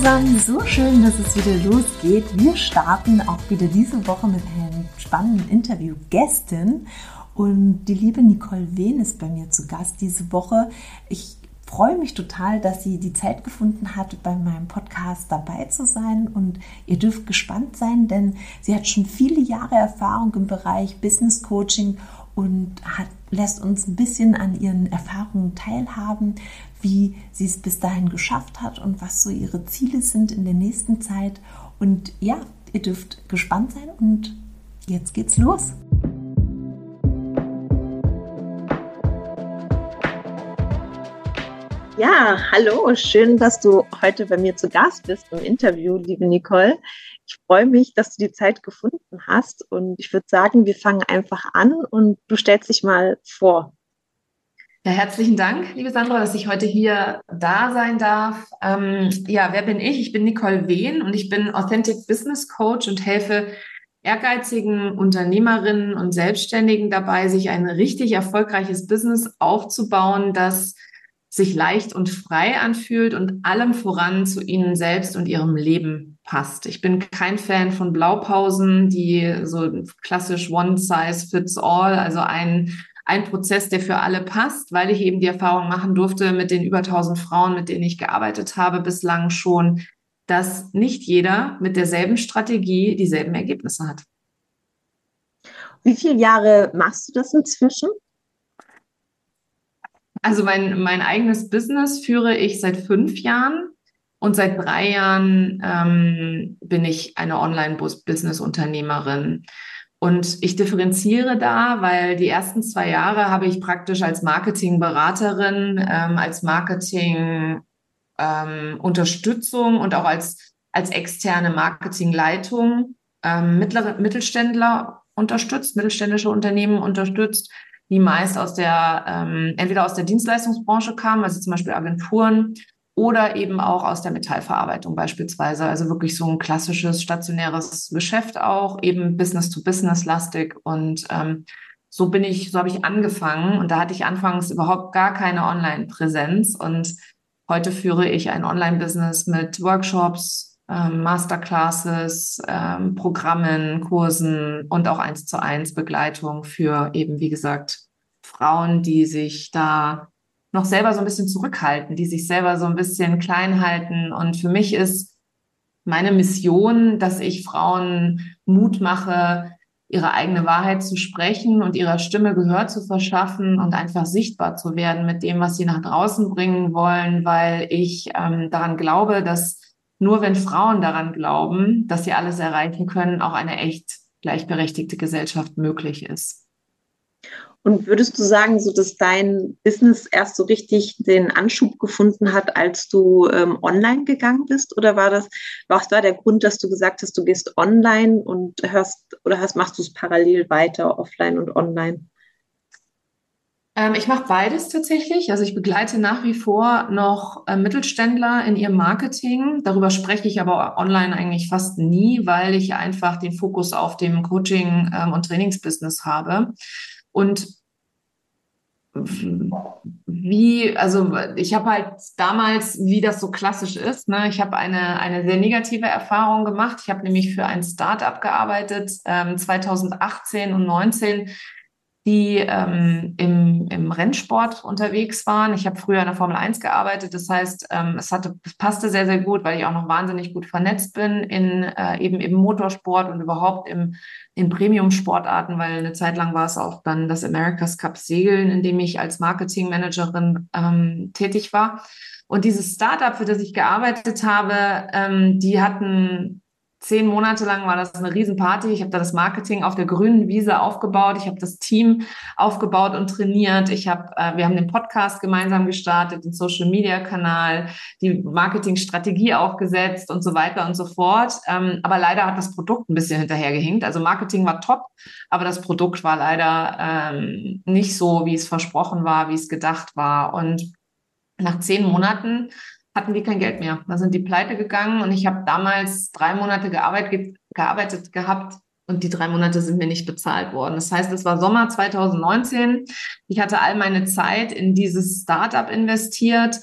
Zusammen, so schön, dass es wieder losgeht. Wir starten auch wieder diese Woche mit einem spannenden Interview Gästin und die liebe Nicole Wehn ist bei mir zu Gast diese Woche. Ich freue mich total, dass sie die Zeit gefunden hat, bei meinem Podcast dabei zu sein. Und ihr dürft gespannt sein, denn sie hat schon viele Jahre Erfahrung im Bereich Business Coaching und hat, lässt uns ein bisschen an ihren Erfahrungen teilhaben, wie sie es bis dahin geschafft hat und was so ihre Ziele sind in der nächsten Zeit. Und ja, ihr dürft gespannt sein und jetzt geht's los. Ja, hallo, schön, dass du heute bei mir zu Gast bist im Interview, liebe Nicole. Ich freue mich, dass du die Zeit gefunden hast und ich würde sagen, wir fangen einfach an und du stellst dich mal vor. Ja, herzlichen Dank, liebe Sandra, dass ich heute hier da sein darf. Ähm, ja, wer bin ich? Ich bin Nicole Wehn und ich bin Authentic Business Coach und helfe ehrgeizigen Unternehmerinnen und Selbstständigen dabei, sich ein richtig erfolgreiches Business aufzubauen, das sich leicht und frei anfühlt und allem voran zu ihnen selbst und ihrem Leben passt. Ich bin kein Fan von Blaupausen, die so klassisch one size fits all, also ein, ein Prozess, der für alle passt, weil ich eben die Erfahrung machen durfte mit den über 1000 Frauen, mit denen ich gearbeitet habe bislang schon, dass nicht jeder mit derselben Strategie dieselben Ergebnisse hat. Wie viele Jahre machst du das inzwischen? Also mein, mein eigenes Business führe ich seit fünf Jahren und seit drei Jahren ähm, bin ich eine Online-Business-Unternehmerin. Und ich differenziere da, weil die ersten zwei Jahre habe ich praktisch als Marketingberaterin, ähm, als Marketing-Unterstützung ähm, und auch als, als externe Marketingleitung ähm, mittlere Mittelständler unterstützt, mittelständische Unternehmen unterstützt die meist aus der, ähm, entweder aus der Dienstleistungsbranche kamen, also zum Beispiel Agenturen, oder eben auch aus der Metallverarbeitung beispielsweise. Also wirklich so ein klassisches stationäres Geschäft auch, eben Business-to-Business-lastig. Und ähm, so bin ich, so habe ich angefangen. Und da hatte ich anfangs überhaupt gar keine Online-Präsenz. Und heute führe ich ein Online-Business mit Workshops, ähm, Masterclasses, ähm, Programmen, Kursen und auch eins zu eins Begleitung für eben, wie gesagt, Frauen, die sich da noch selber so ein bisschen zurückhalten, die sich selber so ein bisschen klein halten. Und für mich ist meine Mission, dass ich Frauen Mut mache, ihre eigene Wahrheit zu sprechen und ihrer Stimme Gehör zu verschaffen und einfach sichtbar zu werden mit dem, was sie nach draußen bringen wollen, weil ich ähm, daran glaube, dass nur wenn Frauen daran glauben, dass sie alles erreichen können, auch eine echt gleichberechtigte Gesellschaft möglich ist. Und würdest du sagen, so dass dein Business erst so richtig den Anschub gefunden hat, als du ähm, online gegangen bist? Oder war das, was war der Grund, dass du gesagt hast, du gehst online und hörst oder hast, machst du es parallel weiter, offline und online? Ähm, ich mache beides tatsächlich. Also ich begleite nach wie vor noch äh, Mittelständler in ihrem Marketing. Darüber spreche ich aber online eigentlich fast nie, weil ich einfach den Fokus auf dem Coaching ähm, und Trainingsbusiness habe. Und wie, also ich habe halt damals, wie das so klassisch ist, ne, ich habe eine, eine sehr negative Erfahrung gemacht. Ich habe nämlich für ein Startup gearbeitet, ähm, 2018 und 2019 die ähm, im, im Rennsport unterwegs waren. Ich habe früher in der Formel 1 gearbeitet. Das heißt, ähm, es, hatte, es passte sehr, sehr gut, weil ich auch noch wahnsinnig gut vernetzt bin in äh, eben im Motorsport und überhaupt im, in Premium-Sportarten, weil eine Zeit lang war es auch dann das America's Cup Segeln, in dem ich als Marketingmanagerin ähm, tätig war. Und dieses Startup, für das ich gearbeitet habe, ähm, die hatten zehn Monate lang war das eine Riesenparty. Ich habe da das Marketing auf der grünen Wiese aufgebaut. Ich habe das Team aufgebaut und trainiert. Ich habe, äh, wir haben den Podcast gemeinsam gestartet, den Social Media Kanal, die Marketingstrategie aufgesetzt und so weiter und so fort. Ähm, aber leider hat das Produkt ein bisschen hinterhergehinkt. Also Marketing war top, aber das Produkt war leider ähm, nicht so, wie es versprochen war, wie es gedacht war. Und nach zehn Monaten hatten die kein Geld mehr. Da sind die pleite gegangen und ich habe damals drei Monate gearbeitet, gearbeitet gehabt und die drei Monate sind mir nicht bezahlt worden. Das heißt, es war Sommer 2019. Ich hatte all meine Zeit in dieses Startup investiert.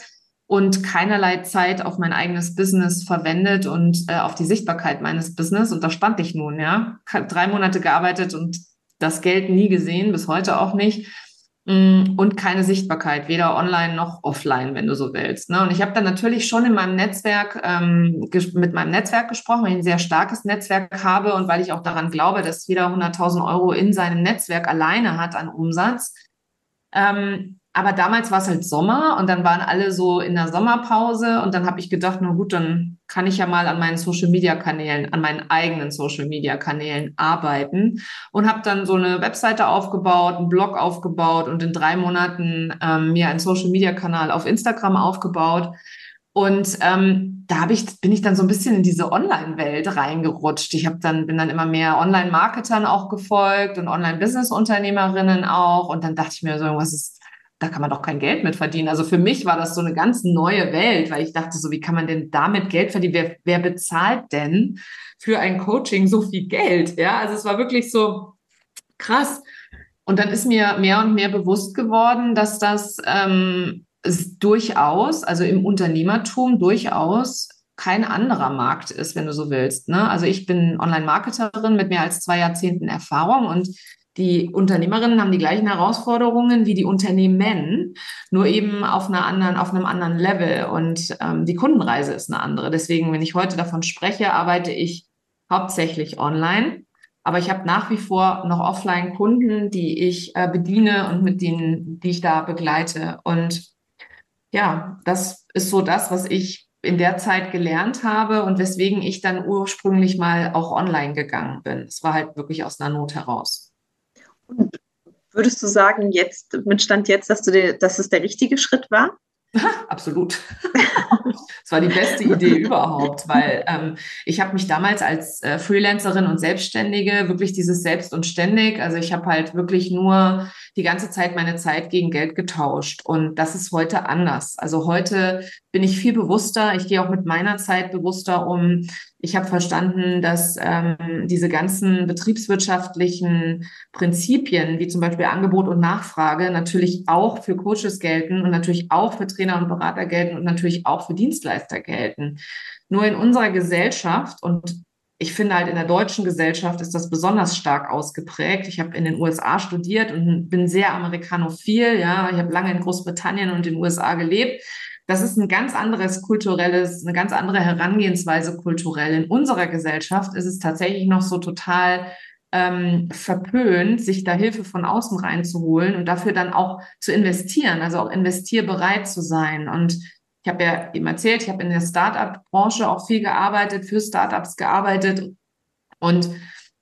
und keinerlei Zeit auf mein eigenes Business verwendet und äh, auf die Sichtbarkeit meines Business. Und da stand ich nun, ja. Drei Monate gearbeitet und das Geld nie gesehen, bis heute auch nicht. Mm, und keine Sichtbarkeit, weder online noch offline, wenn du so willst. Ne? Und ich habe dann natürlich schon in meinem Netzwerk ähm, mit meinem Netzwerk gesprochen, weil ich ein sehr starkes Netzwerk habe und weil ich auch daran glaube, dass jeder 100.000 Euro in seinem Netzwerk alleine hat an Umsatz. Ähm, aber damals war es halt Sommer und dann waren alle so in der Sommerpause und dann habe ich gedacht, na gut, dann kann ich ja mal an meinen Social Media Kanälen, an meinen eigenen Social Media Kanälen arbeiten und habe dann so eine Webseite aufgebaut, einen Blog aufgebaut und in drei Monaten ähm, mir einen Social Media Kanal auf Instagram aufgebaut. Und ähm, da hab ich, bin ich dann so ein bisschen in diese Online-Welt reingerutscht. Ich habe dann, bin dann immer mehr Online-Marketern auch gefolgt und Online-Business-Unternehmerinnen auch. Und dann dachte ich mir so, was ist da kann man doch kein Geld mit verdienen. Also für mich war das so eine ganz neue Welt, weil ich dachte so, wie kann man denn damit Geld verdienen? Wer, wer bezahlt denn für ein Coaching so viel Geld? Ja, also es war wirklich so krass. Und dann ist mir mehr und mehr bewusst geworden, dass das ähm, durchaus, also im Unternehmertum durchaus kein anderer Markt ist, wenn du so willst. Ne? Also ich bin Online-Marketerin mit mehr als zwei Jahrzehnten Erfahrung und die Unternehmerinnen haben die gleichen Herausforderungen wie die Unternehmen, nur eben auf einer anderen, auf einem anderen Level. Und ähm, die Kundenreise ist eine andere. Deswegen, wenn ich heute davon spreche, arbeite ich hauptsächlich online. Aber ich habe nach wie vor noch Offline-Kunden, die ich äh, bediene und mit denen, die ich da begleite. Und ja, das ist so das, was ich in der Zeit gelernt habe und weswegen ich dann ursprünglich mal auch online gegangen bin. Es war halt wirklich aus einer Not heraus. Und würdest du sagen, jetzt, mit Stand jetzt, dass, du dir, dass es der richtige Schritt war? Absolut. Es war die beste Idee überhaupt, weil ähm, ich habe mich damals als äh, Freelancerin und Selbstständige wirklich dieses Selbst und Ständig, also ich habe halt wirklich nur die ganze Zeit meine Zeit gegen Geld getauscht und das ist heute anders. Also heute bin ich viel bewusster, ich gehe auch mit meiner Zeit bewusster um. Ich habe verstanden, dass ähm, diese ganzen betriebswirtschaftlichen Prinzipien, wie zum Beispiel Angebot und Nachfrage, natürlich auch für Coaches gelten und natürlich auch für Trainer und Berater gelten und natürlich auch für Dienstleister gelten. Nur in unserer Gesellschaft und ich finde halt in der deutschen Gesellschaft ist das besonders stark ausgeprägt. Ich habe in den USA studiert und bin sehr amerikanophil. Ja, ich habe lange in Großbritannien und in den USA gelebt. Das ist ein ganz anderes kulturelles, eine ganz andere Herangehensweise kulturell. In unserer Gesellschaft ist es tatsächlich noch so total ähm, verpönt, sich da Hilfe von außen reinzuholen und dafür dann auch zu investieren, also auch investierbereit zu sein. Und ich habe ja eben erzählt, ich habe in der Startup-Branche auch viel gearbeitet, für Startups gearbeitet und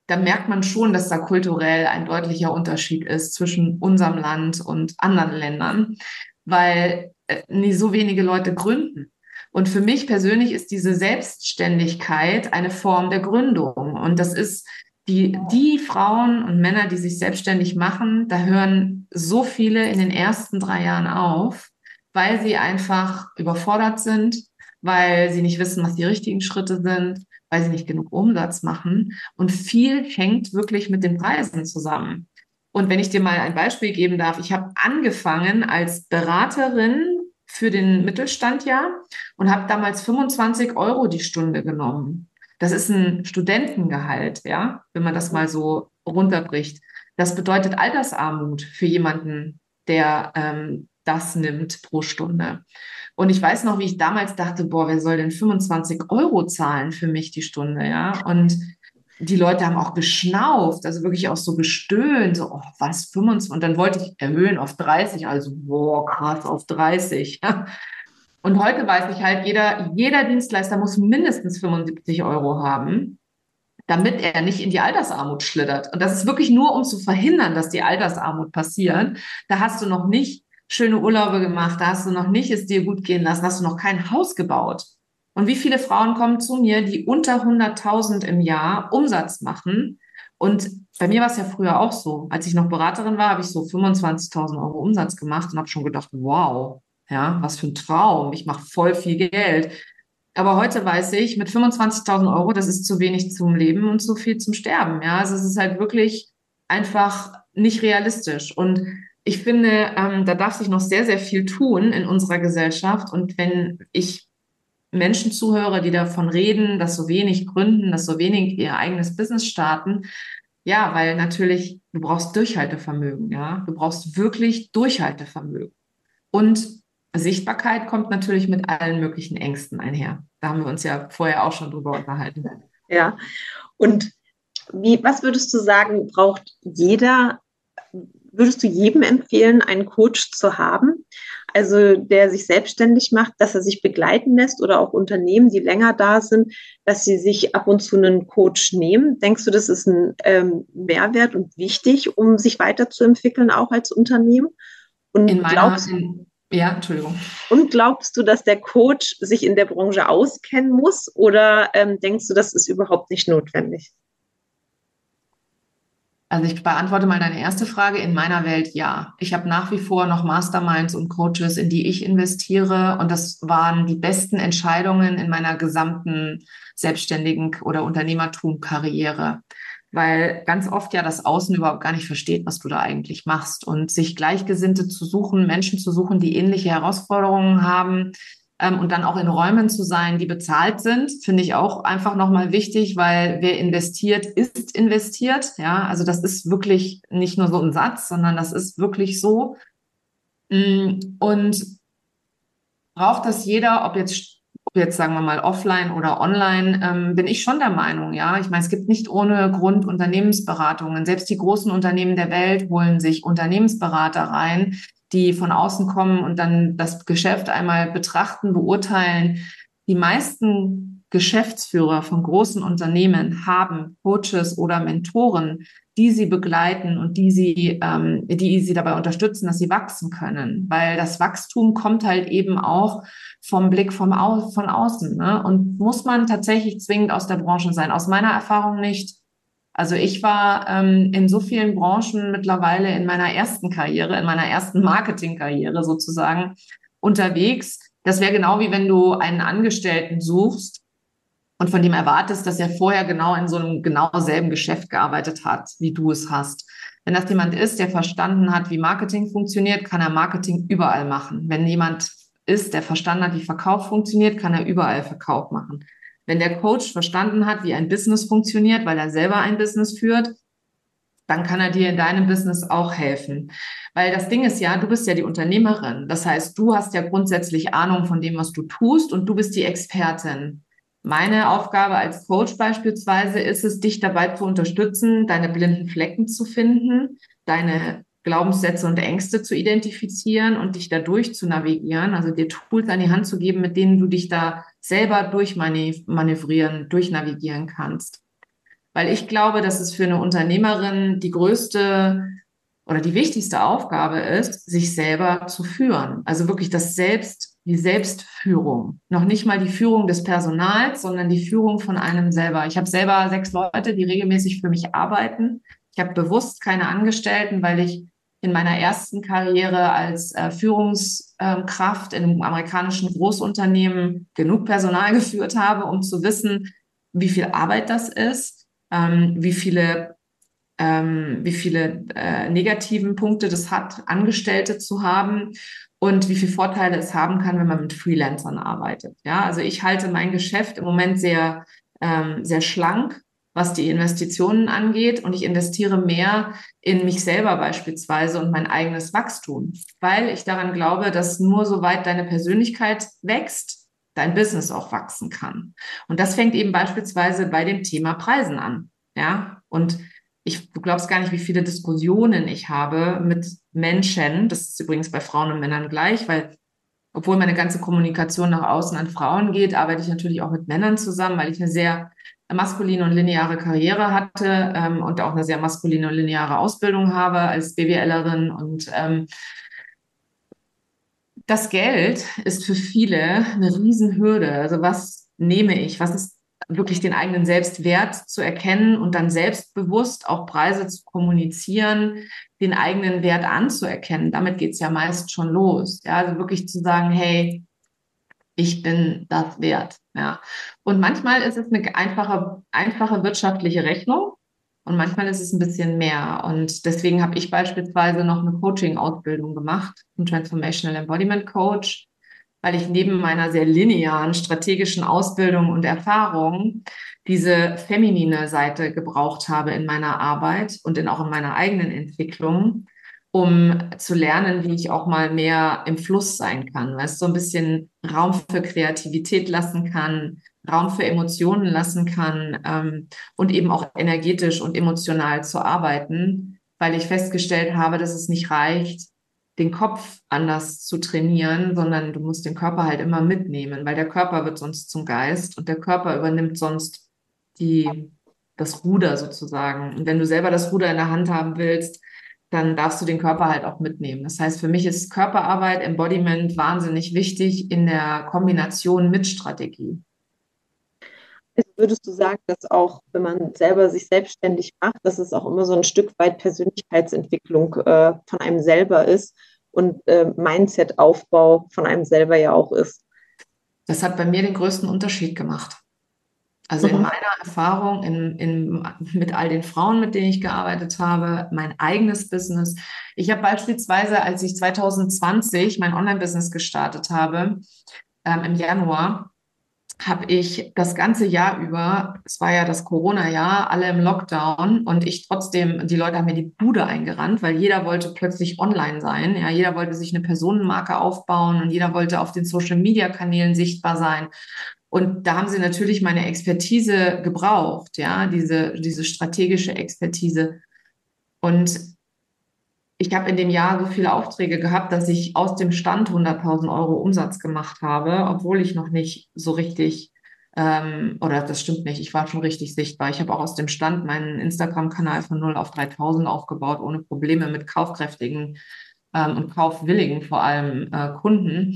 da merkt man schon, dass da kulturell ein deutlicher Unterschied ist zwischen unserem Land und anderen Ländern, weil äh, nie so wenige Leute gründen. Und für mich persönlich ist diese Selbstständigkeit eine Form der Gründung. Und das ist die, die Frauen und Männer, die sich selbstständig machen, da hören so viele in den ersten drei Jahren auf, weil sie einfach überfordert sind, weil sie nicht wissen, was die richtigen Schritte sind, weil sie nicht genug Umsatz machen. Und viel hängt wirklich mit den Preisen zusammen. Und wenn ich dir mal ein Beispiel geben darf, ich habe angefangen als Beraterin für den Mittelstand ja und habe damals 25 Euro die Stunde genommen. Das ist ein Studentengehalt, ja, wenn man das mal so runterbricht. Das bedeutet Altersarmut für jemanden, der ähm, das nimmt pro Stunde. Und ich weiß noch, wie ich damals dachte, boah, wer soll denn 25 Euro zahlen für mich die Stunde, ja? Und die Leute haben auch geschnauft, also wirklich auch so gestöhnt, so, oh, was, 25? Und dann wollte ich erhöhen auf 30, also, boah, krass, auf 30. Und heute weiß ich halt, jeder, jeder Dienstleister muss mindestens 75 Euro haben, damit er nicht in die Altersarmut schlittert. Und das ist wirklich nur, um zu verhindern, dass die Altersarmut passiert. Da hast du noch nicht schöne Urlaube gemacht, da hast du noch nicht es dir gut gehen lassen, hast du noch kein Haus gebaut. Und wie viele Frauen kommen zu mir, die unter 100.000 im Jahr Umsatz machen? Und bei mir war es ja früher auch so. Als ich noch Beraterin war, habe ich so 25.000 Euro Umsatz gemacht und habe schon gedacht, wow, ja, was für ein Traum. Ich mache voll viel Geld. Aber heute weiß ich, mit 25.000 Euro, das ist zu wenig zum Leben und zu viel zum Sterben. Ja, also es ist halt wirklich einfach nicht realistisch. Und ich finde, ähm, da darf sich noch sehr, sehr viel tun in unserer Gesellschaft. Und wenn ich Menschen zuhöre, die davon reden, dass so wenig gründen, dass so wenig ihr eigenes Business starten, ja, weil natürlich du brauchst Durchhaltevermögen, ja, du brauchst wirklich Durchhaltevermögen. Und Sichtbarkeit kommt natürlich mit allen möglichen Ängsten einher. Da haben wir uns ja vorher auch schon drüber unterhalten. Ja. Und wie, was würdest du sagen, braucht jeder würdest du jedem empfehlen, einen Coach zu haben? Also der sich selbstständig macht, dass er sich begleiten lässt oder auch Unternehmen, die länger da sind, dass sie sich ab und zu einen Coach nehmen. Denkst du, das ist ein ähm, Mehrwert und wichtig, um sich weiterzuentwickeln, auch als Unternehmen? Und in meiner, glaubst, in, ja, Entschuldigung. Und glaubst du, dass der Coach sich in der Branche auskennen muss oder ähm, denkst du, das ist überhaupt nicht notwendig? Also ich beantworte mal deine erste Frage. In meiner Welt ja. Ich habe nach wie vor noch Masterminds und Coaches, in die ich investiere. Und das waren die besten Entscheidungen in meiner gesamten selbstständigen oder Unternehmertum-Karriere. Weil ganz oft ja das Außen überhaupt gar nicht versteht, was du da eigentlich machst. Und sich Gleichgesinnte zu suchen, Menschen zu suchen, die ähnliche Herausforderungen haben, ähm, und dann auch in Räumen zu sein, die bezahlt sind, finde ich auch einfach nochmal wichtig, weil wer investiert, ist investiert. Ja, also das ist wirklich nicht nur so ein Satz, sondern das ist wirklich so. Mm, und braucht das jeder, ob jetzt, jetzt sagen wir mal offline oder online, ähm, bin ich schon der Meinung, ja. Ich meine, es gibt nicht ohne Grund Unternehmensberatungen. Selbst die großen Unternehmen der Welt holen sich Unternehmensberater rein, die von außen kommen und dann das Geschäft einmal betrachten, beurteilen. Die meisten Geschäftsführer von großen Unternehmen haben Coaches oder Mentoren, die sie begleiten und die sie, ähm, die sie dabei unterstützen, dass sie wachsen können. Weil das Wachstum kommt halt eben auch vom Blick vom Au von außen. Ne? Und muss man tatsächlich zwingend aus der Branche sein? Aus meiner Erfahrung nicht. Also ich war ähm, in so vielen Branchen mittlerweile in meiner ersten Karriere, in meiner ersten Marketingkarriere sozusagen unterwegs. Das wäre genau wie wenn du einen Angestellten suchst und von dem erwartest, dass er vorher genau in so einem genau selben Geschäft gearbeitet hat, wie du es hast. Wenn das jemand ist, der verstanden hat, wie Marketing funktioniert, kann er Marketing überall machen. Wenn jemand ist, der verstanden hat, wie Verkauf funktioniert, kann er überall Verkauf machen. Wenn der Coach verstanden hat, wie ein Business funktioniert, weil er selber ein Business führt, dann kann er dir in deinem Business auch helfen. Weil das Ding ist ja, du bist ja die Unternehmerin. Das heißt, du hast ja grundsätzlich Ahnung von dem, was du tust und du bist die Expertin. Meine Aufgabe als Coach beispielsweise ist es, dich dabei zu unterstützen, deine blinden Flecken zu finden, deine Glaubenssätze und Ängste zu identifizieren und dich dadurch zu navigieren, also dir Tools an die Hand zu geben, mit denen du dich da selber durchmanövrieren, durchnavigieren kannst. Weil ich glaube, dass es für eine Unternehmerin die größte oder die wichtigste Aufgabe ist, sich selber zu führen. Also wirklich das Selbst, die Selbstführung. Noch nicht mal die Führung des Personals, sondern die Führung von einem selber. Ich habe selber sechs Leute, die regelmäßig für mich arbeiten. Ich habe bewusst keine Angestellten, weil ich in meiner ersten Karriere als äh, Führungskraft in einem amerikanischen Großunternehmen genug Personal geführt habe, um zu wissen, wie viel Arbeit das ist, ähm, wie viele ähm, wie viele äh, negativen Punkte das hat, Angestellte zu haben und wie viele Vorteile es haben kann, wenn man mit Freelancern arbeitet. Ja, also ich halte mein Geschäft im Moment sehr ähm, sehr schlank was die Investitionen angeht. Und ich investiere mehr in mich selber beispielsweise und mein eigenes Wachstum, weil ich daran glaube, dass nur soweit deine Persönlichkeit wächst, dein Business auch wachsen kann. Und das fängt eben beispielsweise bei dem Thema Preisen an. Ja, und ich, du glaubst gar nicht, wie viele Diskussionen ich habe mit Menschen. Das ist übrigens bei Frauen und Männern gleich, weil obwohl meine ganze Kommunikation nach außen an Frauen geht, arbeite ich natürlich auch mit Männern zusammen, weil ich eine sehr maskuline und lineare Karriere hatte ähm, und auch eine sehr maskuline und lineare Ausbildung habe als BWLerin und ähm, das Geld ist für viele eine Riesenhürde. Also was nehme ich? Was ist wirklich den eigenen Selbstwert zu erkennen und dann selbstbewusst auch Preise zu kommunizieren, den eigenen Wert anzuerkennen. Damit geht's ja meist schon los. Ja, also wirklich zu sagen, hey, ich bin das wert. Ja. Und manchmal ist es eine einfache, einfache wirtschaftliche Rechnung. und manchmal ist es ein bisschen mehr. Und deswegen habe ich beispielsweise noch eine Coaching-Ausbildung gemacht, ein Transformational Embodiment Coach, weil ich neben meiner sehr linearen strategischen Ausbildung und Erfahrung diese feminine Seite gebraucht habe in meiner Arbeit und in, auch in meiner eigenen Entwicklung, um zu lernen, wie ich auch mal mehr im Fluss sein kann, weißt so ein bisschen Raum für Kreativität lassen kann, Raum für Emotionen lassen kann ähm, und eben auch energetisch und emotional zu arbeiten, weil ich festgestellt habe, dass es nicht reicht, den Kopf anders zu trainieren, sondern du musst den Körper halt immer mitnehmen, weil der Körper wird sonst zum Geist und der Körper übernimmt sonst die, das Ruder sozusagen. Und wenn du selber das Ruder in der Hand haben willst, dann darfst du den Körper halt auch mitnehmen. Das heißt, für mich ist Körperarbeit, Embodiment wahnsinnig wichtig in der Kombination mit Strategie. Würdest du sagen, dass auch, wenn man selber sich selbstständig macht, dass es auch immer so ein Stück weit Persönlichkeitsentwicklung äh, von einem selber ist und äh, Mindset-Aufbau von einem selber ja auch ist? Das hat bei mir den größten Unterschied gemacht. Also in mhm. meiner Erfahrung, in, in, mit all den Frauen, mit denen ich gearbeitet habe, mein eigenes Business. Ich habe beispielsweise, als ich 2020 mein Online-Business gestartet habe, ähm, im Januar, habe ich das ganze Jahr über, es war ja das Corona-Jahr, alle im Lockdown und ich trotzdem, die Leute haben mir die Bude eingerannt, weil jeder wollte plötzlich online sein. Ja, jeder wollte sich eine Personenmarke aufbauen und jeder wollte auf den Social-Media-Kanälen sichtbar sein. Und da haben sie natürlich meine Expertise gebraucht, ja, diese, diese strategische Expertise. Und ich habe in dem Jahr so viele Aufträge gehabt, dass ich aus dem Stand 100.000 Euro Umsatz gemacht habe, obwohl ich noch nicht so richtig, ähm, oder das stimmt nicht, ich war schon richtig sichtbar. Ich habe auch aus dem Stand meinen Instagram-Kanal von 0 auf 3.000 aufgebaut, ohne Probleme mit kaufkräftigen ähm, und kaufwilligen vor allem äh, Kunden.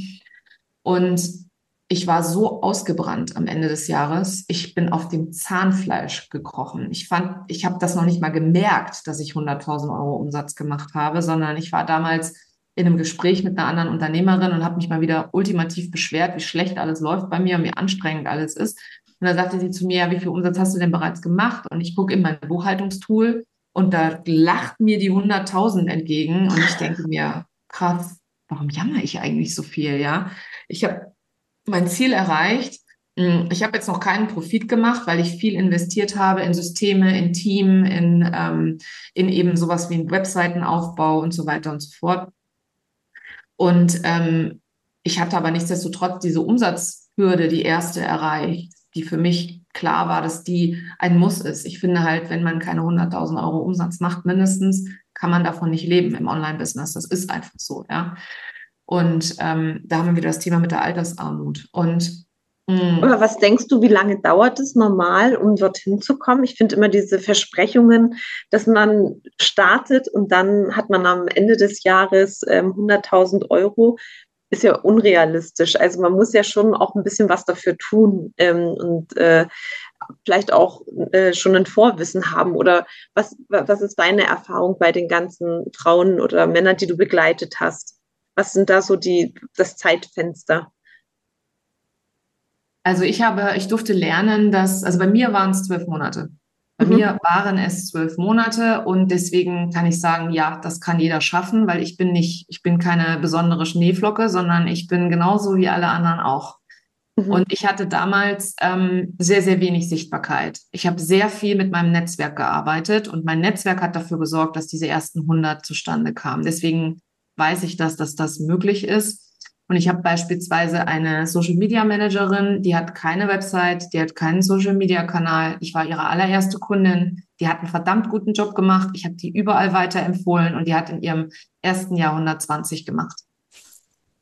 Und ich war so ausgebrannt am Ende des Jahres. Ich bin auf dem Zahnfleisch gekrochen. Ich fand, ich habe das noch nicht mal gemerkt, dass ich 100.000 Euro Umsatz gemacht habe, sondern ich war damals in einem Gespräch mit einer anderen Unternehmerin und habe mich mal wieder ultimativ beschwert, wie schlecht alles läuft bei mir und wie anstrengend alles ist. Und da sagte sie zu mir, ja, wie viel Umsatz hast du denn bereits gemacht? Und ich gucke in mein Buchhaltungstool und da lacht mir die 100.000 entgegen und ich denke mir, krass, warum jammer ich eigentlich so viel, ja? Ich habe mein Ziel erreicht. Hm, ich habe jetzt noch keinen Profit gemacht, weil ich viel investiert habe in Systeme, in Team, in, ähm, in eben sowas wie einen Webseitenaufbau und so weiter und so fort. Und ähm, ich hatte aber nichtsdestotrotz diese Umsatzhürde, die erste erreicht, die für mich klar war, dass die ein Muss ist. Ich finde halt, wenn man keine 100.000 Euro Umsatz macht, mindestens, kann man davon nicht leben im Online-Business. Das ist einfach so, ja. Und ähm, da haben wir wieder das Thema mit der Altersarmut. Und mm. aber was denkst du, wie lange dauert es normal, um dorthin zu kommen? Ich finde immer diese Versprechungen, dass man startet und dann hat man am Ende des Jahres ähm, 100.000 Euro, ist ja unrealistisch. Also man muss ja schon auch ein bisschen was dafür tun ähm, und äh, vielleicht auch äh, schon ein Vorwissen haben. Oder was, was ist deine Erfahrung bei den ganzen Frauen oder Männern, die du begleitet hast? Was sind da so die, das Zeitfenster? Also ich habe, ich durfte lernen, dass, also bei mir waren es zwölf Monate. Bei mhm. mir waren es zwölf Monate und deswegen kann ich sagen, ja, das kann jeder schaffen, weil ich bin nicht, ich bin keine besondere Schneeflocke, sondern ich bin genauso wie alle anderen auch. Mhm. Und ich hatte damals ähm, sehr, sehr wenig Sichtbarkeit. Ich habe sehr viel mit meinem Netzwerk gearbeitet und mein Netzwerk hat dafür gesorgt, dass diese ersten 100 zustande kamen. Deswegen weiß ich das, dass das möglich ist. Und ich habe beispielsweise eine Social Media Managerin, die hat keine Website, die hat keinen Social Media Kanal. Ich war ihre allererste Kundin. Die hat einen verdammt guten Job gemacht. Ich habe die überall weiterempfohlen und die hat in ihrem ersten Jahr 120 gemacht.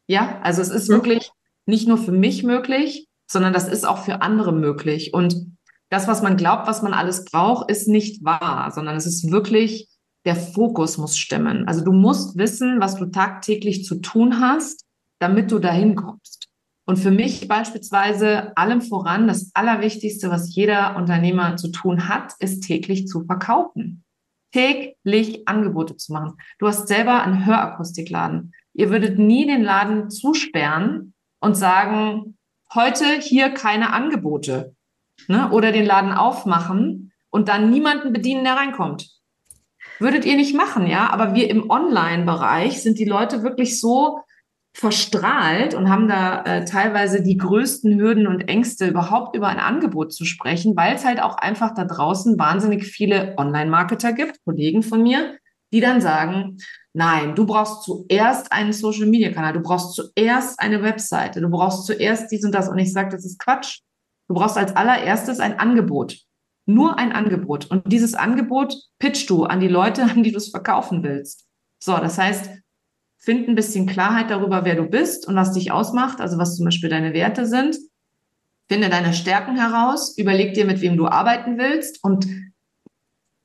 Ja, also es ist wirklich nicht nur für mich möglich, sondern das ist auch für andere möglich. Und das, was man glaubt, was man alles braucht, ist nicht wahr, sondern es ist wirklich der Fokus muss stimmen. Also du musst wissen, was du tagtäglich zu tun hast, damit du dahin kommst. Und für mich beispielsweise allem voran, das Allerwichtigste, was jeder Unternehmer zu tun hat, ist täglich zu verkaufen. Täglich Angebote zu machen. Du hast selber einen Hörakustikladen. Ihr würdet nie den Laden zusperren und sagen, heute hier keine Angebote. Ne? Oder den Laden aufmachen und dann niemanden bedienen, der reinkommt. Würdet ihr nicht machen, ja? Aber wir im Online-Bereich sind die Leute wirklich so verstrahlt und haben da äh, teilweise die größten Hürden und Ängste, überhaupt über ein Angebot zu sprechen, weil es halt auch einfach da draußen wahnsinnig viele Online-Marketer gibt, Kollegen von mir, die dann sagen, nein, du brauchst zuerst einen Social-Media-Kanal, du brauchst zuerst eine Webseite, du brauchst zuerst dies und das. Und ich sage, das ist Quatsch. Du brauchst als allererstes ein Angebot. Nur ein Angebot. Und dieses Angebot pitchst du an die Leute, an die du es verkaufen willst. So, das heißt, Find ein bisschen Klarheit darüber, wer du bist und was dich ausmacht, also was zum Beispiel deine Werte sind. Finde deine Stärken heraus, überleg dir, mit wem du arbeiten willst und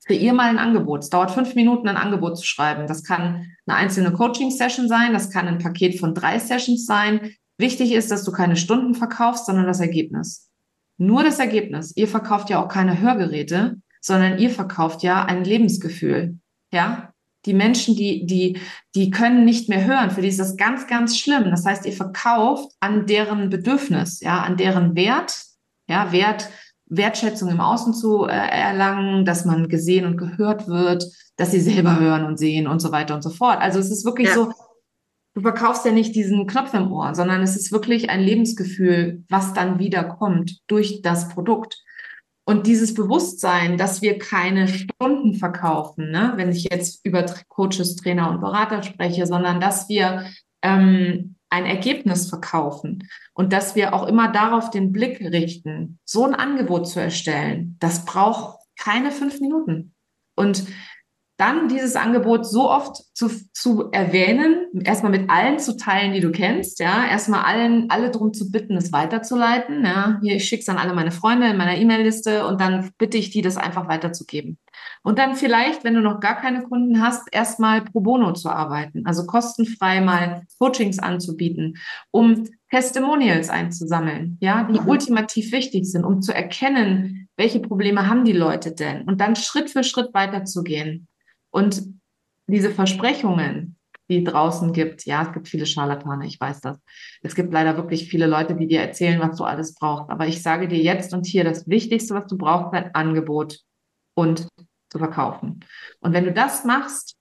kreier mal ein Angebot. Es dauert fünf Minuten, ein Angebot zu schreiben. Das kann eine einzelne Coaching-Session sein, das kann ein Paket von drei Sessions sein. Wichtig ist, dass du keine Stunden verkaufst, sondern das Ergebnis. Nur das Ergebnis. Ihr verkauft ja auch keine Hörgeräte, sondern ihr verkauft ja ein Lebensgefühl. Ja, die Menschen, die, die, die können nicht mehr hören. Für die ist das ganz, ganz schlimm. Das heißt, ihr verkauft an deren Bedürfnis, ja, an deren Wert, ja, Wert, Wertschätzung im Außen zu äh, erlangen, dass man gesehen und gehört wird, dass sie selber hören und sehen und so weiter und so fort. Also es ist wirklich ja. so, du verkaufst ja nicht diesen Knopf im Ohr, sondern es ist wirklich ein Lebensgefühl, was dann wieder kommt durch das Produkt. Und dieses Bewusstsein, dass wir keine Stunden verkaufen, ne? wenn ich jetzt über Coaches, Trainer und Berater spreche, sondern dass wir ähm, ein Ergebnis verkaufen und dass wir auch immer darauf den Blick richten, so ein Angebot zu erstellen, das braucht keine fünf Minuten. Und dann dieses Angebot so oft zu, zu erwähnen, erstmal mit allen zu teilen, die du kennst, ja, erstmal allen, alle darum zu bitten, es weiterzulaiten, ja, hier, ich schicke es an alle meine Freunde in meiner E-Mail-Liste und dann bitte ich die, das einfach weiterzugeben. Und dann vielleicht, wenn du noch gar keine Kunden hast, erstmal pro bono zu arbeiten, also kostenfrei mal Coachings anzubieten, um Testimonials einzusammeln, ja, die mhm. ultimativ wichtig sind, um zu erkennen, welche Probleme haben die Leute denn und dann Schritt für Schritt weiterzugehen. Und diese Versprechungen, die draußen gibt, ja, es gibt viele Scharlatane, ich weiß das. Es gibt leider wirklich viele Leute, die dir erzählen, was du alles brauchst. Aber ich sage dir jetzt und hier, das Wichtigste, was du brauchst, ist ein Angebot und zu verkaufen. Und wenn du das machst,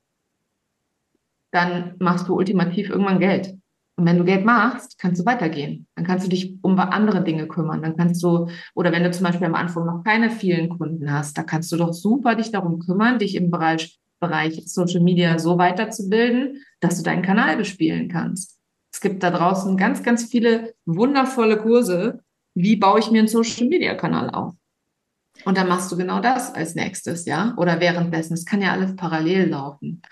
dann machst du ultimativ irgendwann Geld. Und wenn du Geld machst, kannst du weitergehen. Dann kannst du dich um andere Dinge kümmern. Dann kannst du, oder wenn du zum Beispiel am Anfang noch keine vielen Kunden hast, da kannst du doch super dich darum kümmern, dich im Bereich Bereich Social Media so weiterzubilden, dass du deinen Kanal bespielen kannst. Es gibt da draußen ganz, ganz viele wundervolle Kurse. Wie baue ich mir einen Social Media Kanal auf? Und dann machst du genau das als nächstes, ja? Oder währenddessen. Es kann ja alles parallel laufen.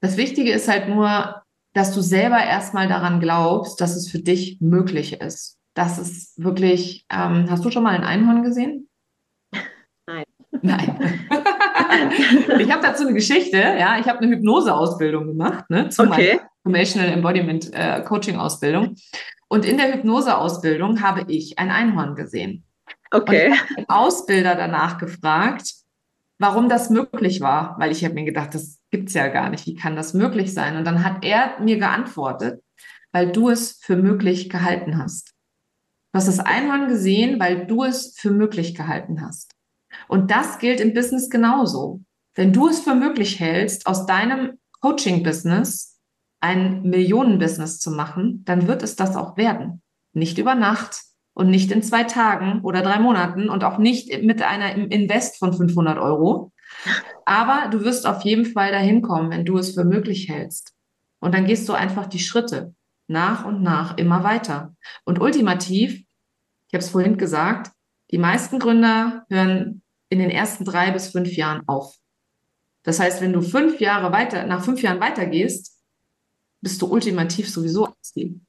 Das Wichtige ist halt nur, dass du selber erstmal daran glaubst, dass es für dich möglich ist. Das ist wirklich, ähm, hast du schon mal ein Einhorn gesehen? Nein. Nein. ich habe dazu eine Geschichte, ja, ich habe eine Hypnose-Ausbildung gemacht, ne, zu okay. Emotional Embodiment äh, Coaching-Ausbildung. Und in der Hypnose-Ausbildung habe ich ein Einhorn gesehen. Okay. Und ich habe den Ausbilder danach gefragt, warum das möglich war, weil ich habe mir gedacht, das gibt's ja gar nicht. Wie kann das möglich sein? Und dann hat er mir geantwortet, weil du es für möglich gehalten hast. Du hast das Einhorn gesehen, weil du es für möglich gehalten hast. Und das gilt im Business genauso. Wenn du es für möglich hältst, aus deinem Coaching-Business ein Millionen-Business zu machen, dann wird es das auch werden. Nicht über Nacht und nicht in zwei Tagen oder drei Monaten und auch nicht mit einer Invest von 500 Euro. Aber du wirst auf jeden Fall dahin kommen, wenn du es für möglich hältst. Und dann gehst du einfach die Schritte nach und nach immer weiter. Und ultimativ, ich habe es vorhin gesagt, die meisten Gründer hören in den ersten drei bis fünf Jahren auf. Das heißt, wenn du fünf Jahre weiter, nach fünf Jahren weitergehst, bist du ultimativ sowieso am.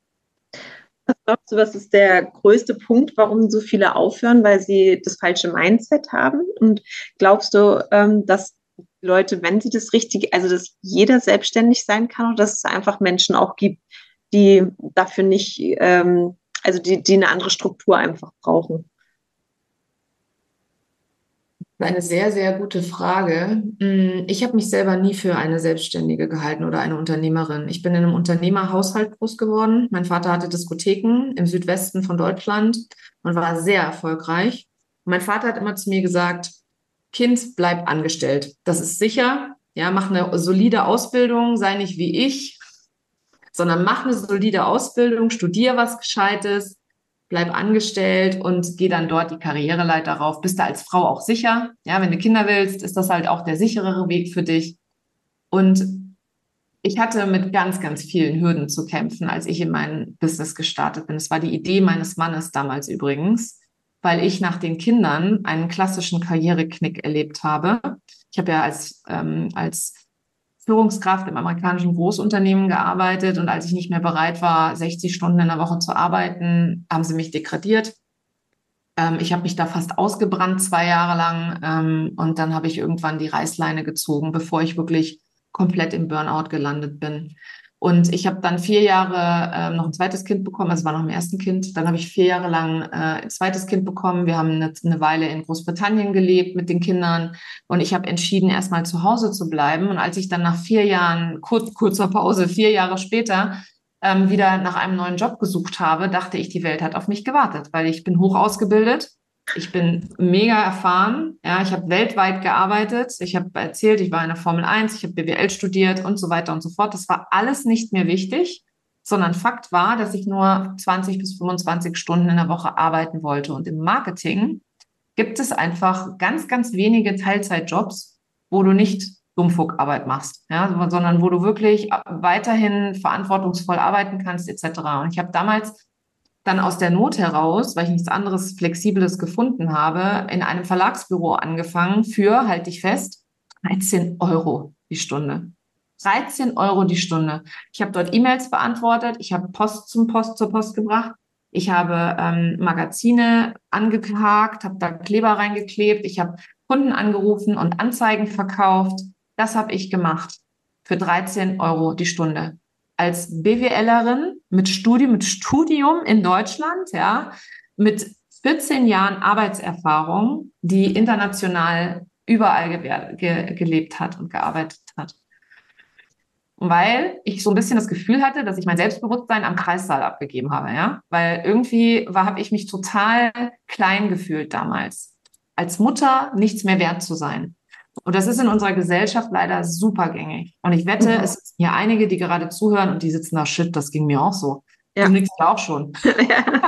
Was glaubst du, was ist der größte Punkt, warum so viele aufhören, weil sie das falsche Mindset haben? Und glaubst du, ähm, dass Leute, wenn sie das richtig, also dass jeder selbstständig sein kann oder dass es einfach Menschen auch gibt, die dafür nicht, ähm, also die, die eine andere Struktur einfach brauchen? Eine sehr, sehr gute Frage. Mm, ich habe mich selber nie für eine Selbstständige gehalten oder eine Unternehmerin. Ich bin in einem Unternehmerhaushalt groß geworden. Mein Vater hatte Diskotheken im Südwesten von Deutschland und war sehr erfolgreich. mein Vater hat immer zu mir gesagt, Kind, bleib angestellt. Das ist sicher. Ja, mach eine solide Ausbildung, sei nicht wie ich, sondern mach eine solide Ausbildung, studier was Gescheites, bleib angestellt und geh dann dort die Karriereleiter rauf. Bist du als Frau auch sicher? Ja, wenn du Kinder willst, ist das halt auch der sicherere Weg für dich. Und ich hatte mit ganz, ganz vielen Hürden zu kämpfen, als ich in mein Business gestartet bin. Es war die Idee meines Mannes damals übrigens, weil ich nach den Kindern einen klassischen Karriereknick erlebt habe. Ich habe ja als, ähm, als Führungskraft im amerikanischen Großunternehmen gearbeitet und als ich nicht mehr bereit war, 60 Stunden in der Woche zu arbeiten, haben sie mich degradiert. Ähm, ich habe mich da fast ausgebrannt zwei Jahre lang ähm, und dann habe ich irgendwann die Reißleine gezogen, bevor ich wirklich komplett im Burnout gelandet bin. Und ich habe dann vier Jahre äh, noch ein zweites Kind bekommen, also war noch im ersten Kind. Dann habe ich vier Jahre lang äh, ein zweites Kind bekommen. Wir haben eine, eine Weile in Großbritannien gelebt mit den Kindern und ich habe entschieden, erstmal zu Hause zu bleiben. Und als ich dann nach vier Jahren, kurz, kurzer Pause, vier Jahre später, ähm, wieder nach einem neuen Job gesucht habe, dachte ich, die Welt hat auf mich gewartet, weil ich bin hoch ausgebildet ich bin mega erfahren. Ja, ich habe weltweit gearbeitet. Ich habe erzählt, ich war in der Formel 1, ich habe BWL studiert und so weiter und so fort. Das war alles nicht mehr wichtig, sondern Fakt war, dass ich nur 20 bis 25 Stunden in der Woche arbeiten wollte. Und im Marketing gibt es einfach ganz, ganz wenige Teilzeitjobs, wo du nicht Dummfuckarbeit machst, ja, sondern wo du wirklich weiterhin verantwortungsvoll arbeiten kannst, etc. Und ich habe damals dann aus der Not heraus, weil ich nichts anderes Flexibles gefunden habe, in einem Verlagsbüro angefangen für, halte ich fest, 13 Euro die Stunde. 13 Euro die Stunde. Ich habe dort E-Mails beantwortet, ich habe Post zum Post zur Post gebracht, ich habe ähm, Magazine angehakt, habe da Kleber reingeklebt, ich habe Kunden angerufen und Anzeigen verkauft. Das habe ich gemacht für 13 Euro die Stunde als BWLerin mit Studium, mit Studium in Deutschland, ja, mit 14 Jahren Arbeitserfahrung, die international überall ge ge gelebt hat und gearbeitet hat. Weil ich so ein bisschen das Gefühl hatte, dass ich mein Selbstbewusstsein am Kreissaal abgegeben habe, ja, weil irgendwie habe ich mich total klein gefühlt damals, als Mutter nichts mehr wert zu sein. Und das ist in unserer Gesellschaft leider super gängig. Und ich wette, mhm. es sind hier einige, die gerade zuhören und die sitzen da, shit, das ging mir auch so. Ja. Du nickst auch schon. ja.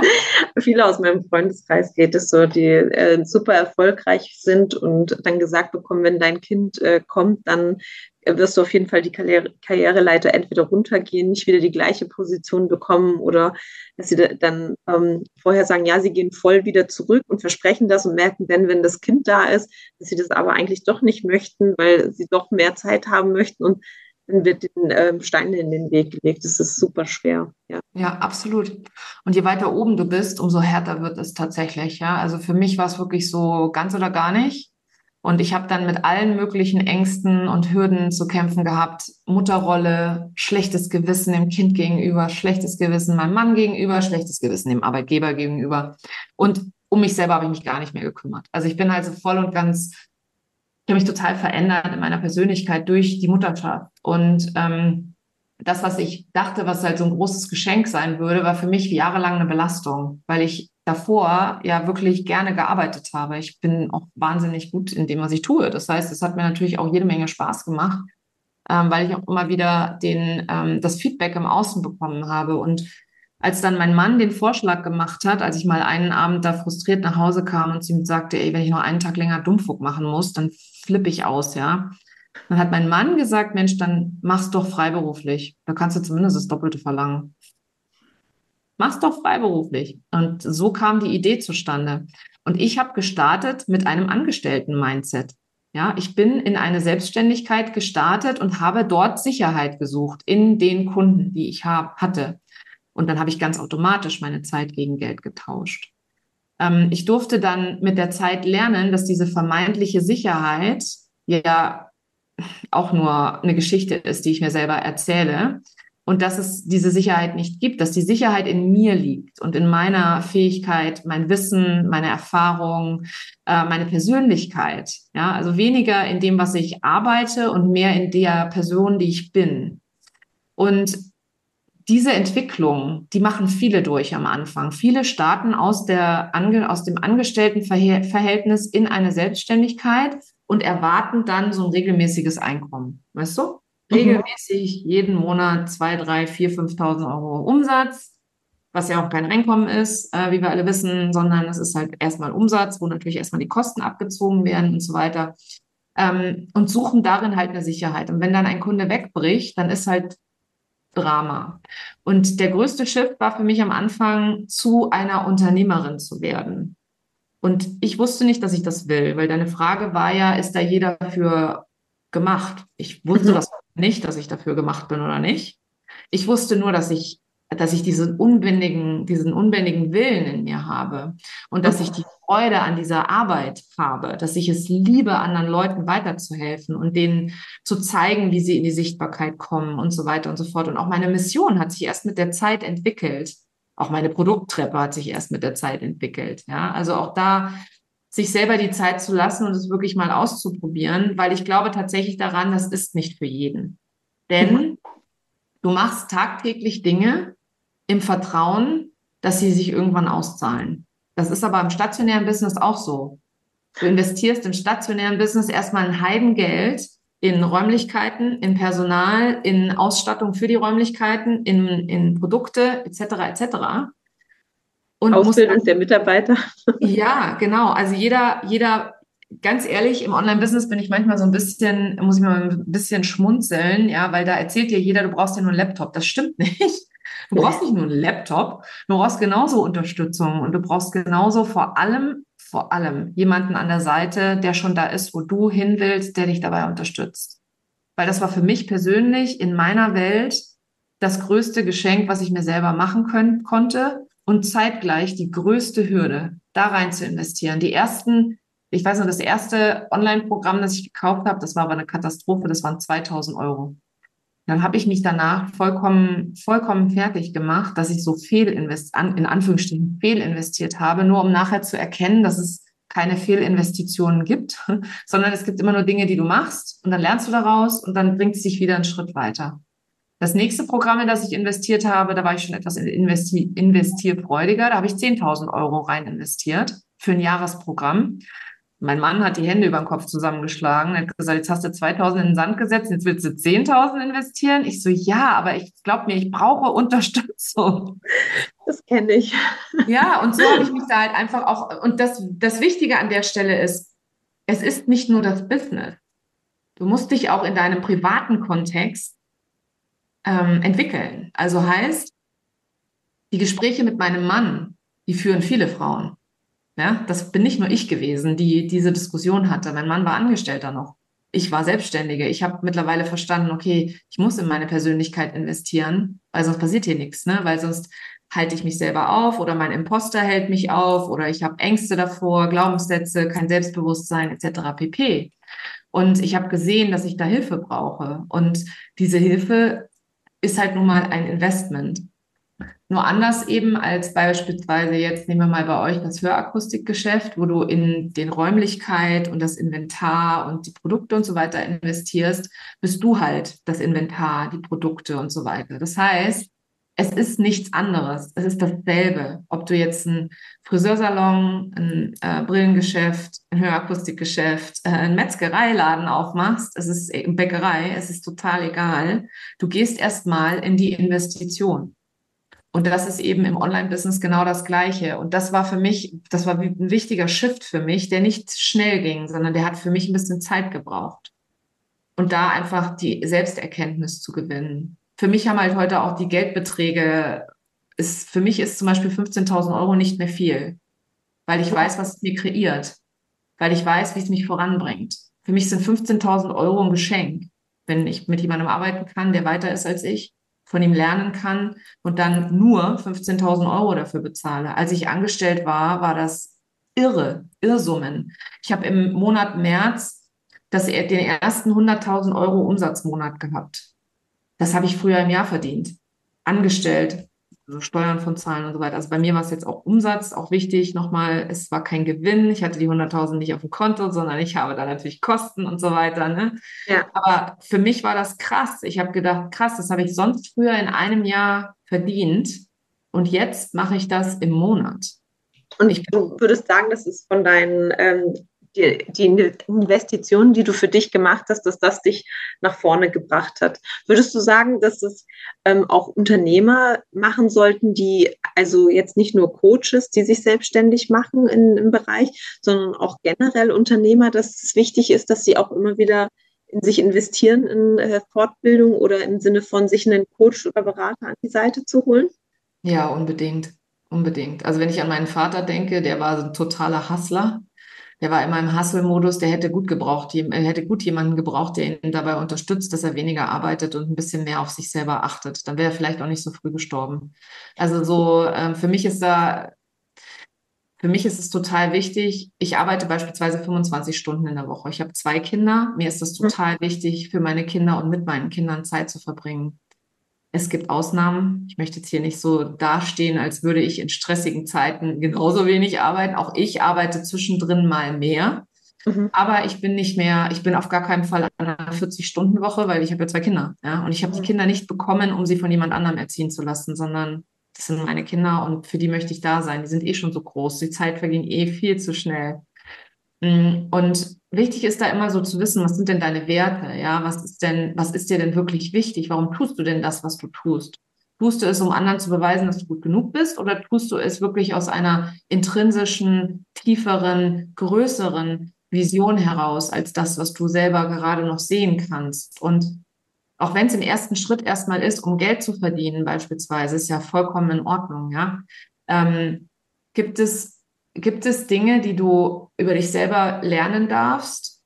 Viele aus meinem Freundeskreis geht es so, die äh, super erfolgreich sind und dann gesagt bekommen, wenn dein Kind äh, kommt, dann wirst du auf jeden Fall die Karriere, Karriereleiter entweder runtergehen, nicht wieder die gleiche Position bekommen oder dass sie dann ähm, vorher sagen, ja, sie gehen voll wieder zurück und versprechen das und merken dann, wenn das Kind da ist, dass sie das aber eigentlich doch nicht möchten, weil sie doch mehr Zeit haben möchten und dann wird den ähm, Stein in den Weg gelegt. Das ist super schwer. Ja. ja, absolut. Und je weiter oben du bist, umso härter wird es tatsächlich. Ja, also für mich war es wirklich so ganz oder gar nicht. Und ich habe dann mit allen möglichen Ängsten und Hürden zu kämpfen gehabt. Mutterrolle, schlechtes Gewissen dem Kind gegenüber, schlechtes Gewissen meinem Mann gegenüber, schlechtes Gewissen dem Arbeitgeber gegenüber. Und um mich selber habe ich mich gar nicht mehr gekümmert. Also ich bin also voll und ganz, ich habe mich total verändert in meiner Persönlichkeit durch die Mutterschaft. Und ähm, das, was ich dachte, was halt so ein großes Geschenk sein würde, war für mich jahrelang eine Belastung, weil ich davor ja wirklich gerne gearbeitet habe. Ich bin auch wahnsinnig gut in dem, was ich tue. Das heißt, es hat mir natürlich auch jede Menge Spaß gemacht, ähm, weil ich auch immer wieder den, ähm, das Feedback im Außen bekommen habe. Und als dann mein Mann den Vorschlag gemacht hat, als ich mal einen Abend da frustriert nach Hause kam und sie mir sagte, ey, wenn ich noch einen Tag länger Dummfug machen muss, dann flippe ich aus, ja. Dann hat mein Mann gesagt, Mensch, dann mach's doch freiberuflich. Da kannst du zumindest das Doppelte verlangen mach's doch freiberuflich. Und so kam die Idee zustande. Und ich habe gestartet mit einem Angestellten-Mindset. Ja, ich bin in eine Selbstständigkeit gestartet und habe dort Sicherheit gesucht in den Kunden, die ich hab, hatte. Und dann habe ich ganz automatisch meine Zeit gegen Geld getauscht. Ähm, ich durfte dann mit der Zeit lernen, dass diese vermeintliche Sicherheit ja auch nur eine Geschichte ist, die ich mir selber erzähle und dass es diese Sicherheit nicht gibt, dass die Sicherheit in mir liegt und in meiner Fähigkeit, mein Wissen, meine Erfahrung, äh, meine Persönlichkeit. Ja, also weniger in dem, was ich arbeite und mehr in der Person, die ich bin. Und diese Entwicklung, die machen viele durch am Anfang. Viele starten aus, der, aus dem Angestelltenverhältnis in eine Selbstständigkeit und erwarten dann so ein regelmäßiges Einkommen. Weißt du? Mhm. Regelmäßig jeden Monat 2, 3, 4, 5.000 Euro Umsatz, was ja auch kein Einkommen ist, äh, wie wir alle wissen, sondern es ist halt erstmal Umsatz, wo natürlich erstmal die Kosten abgezogen werden und so weiter. Ähm, und suchen darin halt eine Sicherheit. Und wenn dann ein Kunde wegbricht, dann ist halt Drama. Und der größte Shift war für mich am Anfang, zu einer Unternehmerin zu werden. Und ich wusste nicht, dass ich das will, weil deine Frage war ja, ist da jeder für gemacht? Ich wusste mhm. das nicht, dass ich dafür gemacht bin oder nicht. Ich wusste nur, dass ich dass ich diesen unbändigen, diesen unbändigen Willen in mir habe und dass ich die Freude an dieser Arbeit habe, dass ich es liebe, anderen Leuten weiterzuhelfen und denen zu zeigen, wie sie in die Sichtbarkeit kommen und so weiter und so fort. Und auch meine Mission hat sich erst mit der Zeit entwickelt. Auch meine Produkttreppe hat sich erst mit der Zeit entwickelt. Ja, also auch da sich selber die Zeit zu lassen und es wirklich mal auszuprobieren, weil ich glaube tatsächlich daran, das ist nicht für jeden. Denn du machst tagtäglich Dinge, im Vertrauen, dass sie sich irgendwann auszahlen. Das ist aber im stationären Business auch so. Du investierst im stationären Business erstmal ein Heidengeld in Räumlichkeiten, in Personal, in Ausstattung für die Räumlichkeiten, in, in Produkte etc. etc. Und Ausbildung dann, der Mitarbeiter. Ja, genau. Also jeder, jeder, ganz ehrlich, im Online-Business bin ich manchmal so ein bisschen, muss ich mal ein bisschen schmunzeln, ja, weil da erzählt dir jeder, du brauchst ja nur einen Laptop. Das stimmt nicht. Du brauchst nicht nur einen Laptop, du brauchst genauso Unterstützung und du brauchst genauso vor allem, vor allem jemanden an der Seite, der schon da ist, wo du hin willst, der dich dabei unterstützt. Weil das war für mich persönlich in meiner Welt das größte Geschenk, was ich mir selber machen können, konnte und zeitgleich die größte Hürde, da rein zu investieren. Die ersten, ich weiß noch, das erste Online-Programm, das ich gekauft habe, das war aber eine Katastrophe, das waren 2000 Euro. Dann habe ich mich danach vollkommen, vollkommen fertig gemacht, dass ich so in Anführungsstrichen fehlinvestiert habe, nur um nachher zu erkennen, dass es keine Fehlinvestitionen gibt, sondern es gibt immer nur Dinge, die du machst und dann lernst du daraus und dann bringt es dich wieder einen Schritt weiter. Das nächste Programm, in das ich investiert habe, da war ich schon etwas investi investierfreudiger. Da habe ich 10.000 Euro rein investiert für ein Jahresprogramm. Mein Mann hat die Hände über den Kopf zusammengeschlagen. Er hat gesagt, jetzt hast du 2000 in den Sand gesetzt, jetzt willst du 10.000 investieren. Ich so, ja, aber ich glaube mir, ich brauche Unterstützung. Das kenne ich. Ja, und so habe ich mich da halt einfach auch, und das, das Wichtige an der Stelle ist, es ist nicht nur das Business. Du musst dich auch in deinem privaten Kontext ähm, entwickeln. Also heißt, die Gespräche mit meinem Mann, die führen viele Frauen. Ja, das bin nicht nur ich gewesen, die diese Diskussion hatte. Mein Mann war Angestellter noch. Ich war Selbstständige. Ich habe mittlerweile verstanden, okay, ich muss in meine Persönlichkeit investieren, weil sonst passiert hier nichts, ne? Weil sonst halte ich mich selber auf oder mein Imposter hält mich auf oder ich habe Ängste davor, Glaubenssätze, kein Selbstbewusstsein etc. pp. Und ich habe gesehen, dass ich da Hilfe brauche. Und diese Hilfe ist halt nun mal ein Investment. Nur anders eben als beispielsweise jetzt nehmen wir mal bei euch das Hörakustikgeschäft, wo du in den Räumlichkeit und das Inventar und die Produkte und so weiter investierst, bist du halt das Inventar, die Produkte und so weiter. Das heißt, es ist nichts anderes. Es ist dasselbe. Ob du jetzt ein Friseursalon, ein äh, Brillengeschäft, ein Hörakustikgeschäft, äh, ein Metzgereiladen aufmachst, es ist äh, Bäckerei, es ist total egal. Du gehst erstmal in die Investition. Und das ist eben im Online-Business genau das Gleiche. Und das war für mich, das war ein wichtiger Shift für mich, der nicht schnell ging, sondern der hat für mich ein bisschen Zeit gebraucht. Und da einfach die Selbsterkenntnis zu gewinnen. Für mich haben halt heute auch die Geldbeträge, ist, für mich ist zum Beispiel 15.000 Euro nicht mehr viel, weil ich weiß, was es mir kreiert, weil ich weiß, wie es mich voranbringt. Für mich sind 15.000 Euro ein Geschenk, wenn ich mit jemandem arbeiten kann, der weiter ist als ich von ihm lernen kann und dann nur 15.000 Euro dafür bezahle. Als ich angestellt war, war das irre, Irrsummen. Ich habe im Monat März das, den ersten 100.000 Euro Umsatzmonat gehabt. Das habe ich früher im Jahr verdient. Angestellt, also Steuern von Zahlen und so weiter. Also bei mir war es jetzt auch Umsatz, auch wichtig. Nochmal, es war kein Gewinn. Ich hatte die 100.000 nicht auf dem Konto, sondern ich habe da natürlich Kosten und so weiter. Ne? Ja. Aber für mich war das krass. Ich habe gedacht, krass, das habe ich sonst früher in einem Jahr verdient und jetzt mache ich das im Monat. Und ich, würdest sagen, das ist von deinen ähm, die, die Investitionen, die du für dich gemacht hast, dass das dich nach vorne gebracht hat. Würdest du sagen, dass es ähm, auch Unternehmer machen sollten, die also jetzt nicht nur Coaches, die sich selbstständig machen in, im Bereich, sondern auch generell Unternehmer, dass es wichtig ist, dass sie auch immer wieder in sich investieren in äh, Fortbildung oder im Sinne von sich einen Coach oder Berater an die Seite zu holen? Ja, unbedingt. Unbedingt. Also wenn ich an meinen Vater denke, der war so ein totaler Hustler der war immer im Hustle-Modus, der hätte gut gebraucht, er hätte gut jemanden gebraucht, der ihn dabei unterstützt, dass er weniger arbeitet und ein bisschen mehr auf sich selber achtet. Dann wäre er vielleicht auch nicht so früh gestorben. Also so, äh, für mich ist da, für mich ist es total wichtig. Ich arbeite beispielsweise 25 Stunden in der Woche. Ich habe zwei Kinder. Mir ist es hm. total wichtig, für meine Kinder und mit meinen Kindern Zeit zu verbringen. Es gibt Ausnahmen. Ich möchte jetzt hier nicht so dastehen, als würde ich in stressigen Zeiten genauso wenig arbeiten. Auch ich arbeite zwischendrin mal mehr. Mhm. Aber ich bin nicht mehr, ich bin auf gar keinen Fall an einer 40-Stunden-Woche, weil ich habe ja zwei Kinder. Ja? Und ich habe die mhm. Kinder nicht bekommen, um sie von jemand anderem erziehen zu lassen, sondern das sind meine Kinder und für die möchte ich da sein. Die sind eh schon so groß. Die Zeit verging eh viel zu schnell. Mm, und wichtig ist da immer so zu wissen, was sind denn deine Werte? Ja, was ist denn, was ist dir denn wirklich wichtig? Warum tust du denn das, was du tust? Tust du es, um anderen zu beweisen, dass du gut genug bist? Oder tust du es wirklich aus einer intrinsischen, tieferen, größeren Vision heraus, als das, was du selber gerade noch sehen kannst? Und auch wenn es im ersten Schritt erstmal ist, um Geld zu verdienen, beispielsweise, ist ja vollkommen in Ordnung, ja. Ähm, gibt es Gibt es Dinge, die du über dich selber lernen darfst,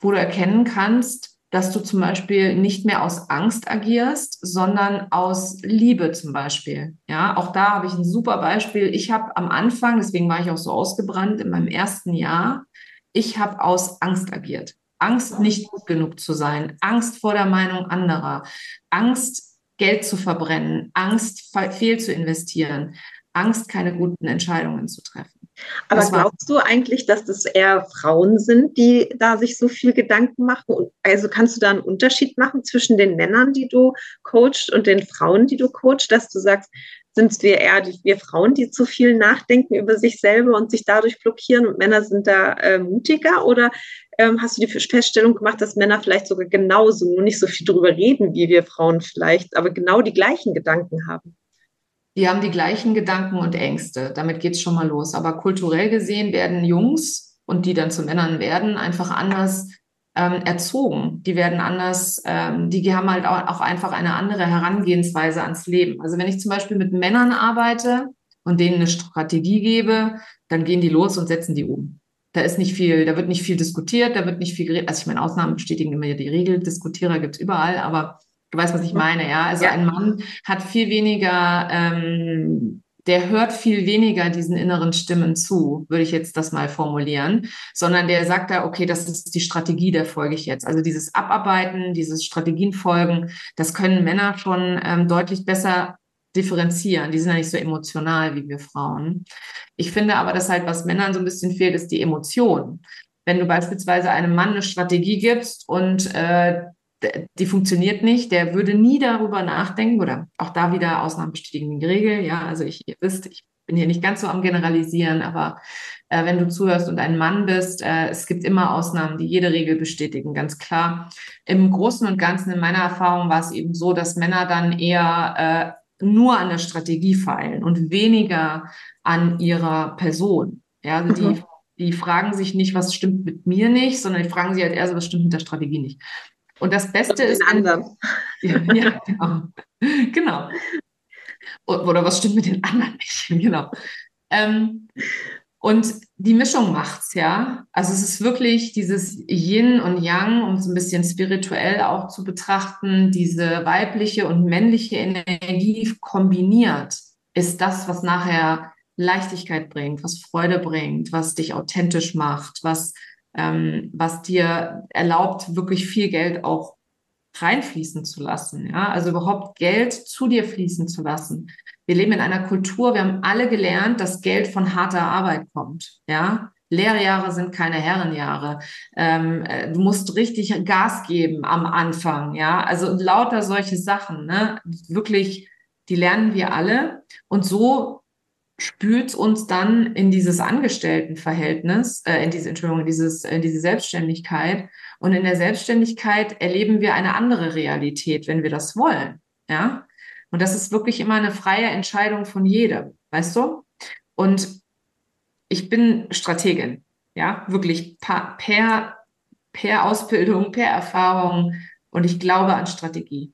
wo du erkennen kannst, dass du zum Beispiel nicht mehr aus Angst agierst, sondern aus Liebe zum Beispiel. Ja, auch da habe ich ein super Beispiel. Ich habe am Anfang, deswegen war ich auch so ausgebrannt in meinem ersten Jahr, ich habe aus Angst agiert. Angst, nicht gut genug zu sein, Angst vor der Meinung anderer, Angst, Geld zu verbrennen, Angst, fehl zu investieren, Angst, keine guten Entscheidungen zu treffen. Aber glaubst du eigentlich, dass das eher Frauen sind, die da sich so viel Gedanken machen? also kannst du da einen Unterschied machen zwischen den Männern, die du coachst und den Frauen, die du coachst, dass du sagst, sind es wir eher die, wir Frauen, die zu viel nachdenken über sich selber und sich dadurch blockieren und Männer sind da äh, mutiger? Oder ähm, hast du die Feststellung gemacht, dass Männer vielleicht sogar genauso, nur nicht so viel drüber reden wie wir Frauen vielleicht, aber genau die gleichen Gedanken haben? Die haben die gleichen Gedanken und Ängste. Damit geht es schon mal los. Aber kulturell gesehen werden Jungs und die dann zu Männern werden, einfach anders ähm, erzogen. Die werden anders, ähm, die haben halt auch, einfach eine andere Herangehensweise ans Leben. Also wenn ich zum Beispiel mit Männern arbeite und denen eine Strategie gebe, dann gehen die los und setzen die um. Da ist nicht viel, da wird nicht viel diskutiert, da wird nicht viel geredet. Also ich meine, Ausnahmen bestätigen immer die Regel, Diskutierer gibt es überall, aber Du weißt, was ich meine, ja? Also ja. ein Mann hat viel weniger, ähm, der hört viel weniger diesen inneren Stimmen zu, würde ich jetzt das mal formulieren, sondern der sagt da, okay, das ist die Strategie, der folge ich jetzt. Also dieses Abarbeiten, dieses Strategienfolgen, das können Männer schon ähm, deutlich besser differenzieren. Die sind ja nicht so emotional wie wir Frauen. Ich finde aber, dass halt, was Männern so ein bisschen fehlt, ist die Emotion. Wenn du beispielsweise einem Mann eine Strategie gibst und äh, die funktioniert nicht, der würde nie darüber nachdenken oder auch da wieder Ausnahmen bestätigen die Regel. Ja, also ich, ihr wisst, ich bin hier nicht ganz so am Generalisieren, aber äh, wenn du zuhörst und ein Mann bist, äh, es gibt immer Ausnahmen, die jede Regel bestätigen, ganz klar. Im Großen und Ganzen, in meiner Erfahrung, war es eben so, dass Männer dann eher äh, nur an der Strategie feilen und weniger an ihrer Person. Ja, also mhm. die die fragen sich nicht, was stimmt mit mir nicht, sondern die fragen sich halt eher so, was stimmt mit der Strategie nicht. Und das Beste ist. anderen. Ja, ja, genau. genau. Oder was stimmt mit den anderen nicht? Genau. Ähm, und die Mischung macht's, ja. Also es ist wirklich dieses Yin und Yang, um es ein bisschen spirituell auch zu betrachten, diese weibliche und männliche Energie kombiniert, ist das, was nachher Leichtigkeit bringt, was Freude bringt, was dich authentisch macht, was ähm, was dir erlaubt, wirklich viel Geld auch reinfließen zu lassen. Ja, also überhaupt Geld zu dir fließen zu lassen. Wir leben in einer Kultur, wir haben alle gelernt, dass Geld von harter Arbeit kommt. Ja, Lehrjahre sind keine Herrenjahre. Ähm, äh, du musst richtig Gas geben am Anfang. Ja, also lauter solche Sachen. Ne? Wirklich die lernen wir alle. Und so spült uns dann in dieses Angestelltenverhältnis, äh, in diese, Entschuldigung, dieses, in diese Selbstständigkeit. Und in der Selbstständigkeit erleben wir eine andere Realität, wenn wir das wollen. Ja. Und das ist wirklich immer eine freie Entscheidung von jedem, weißt du? Und ich bin Strategin, ja, wirklich per, per Ausbildung, per Erfahrung und ich glaube an Strategie.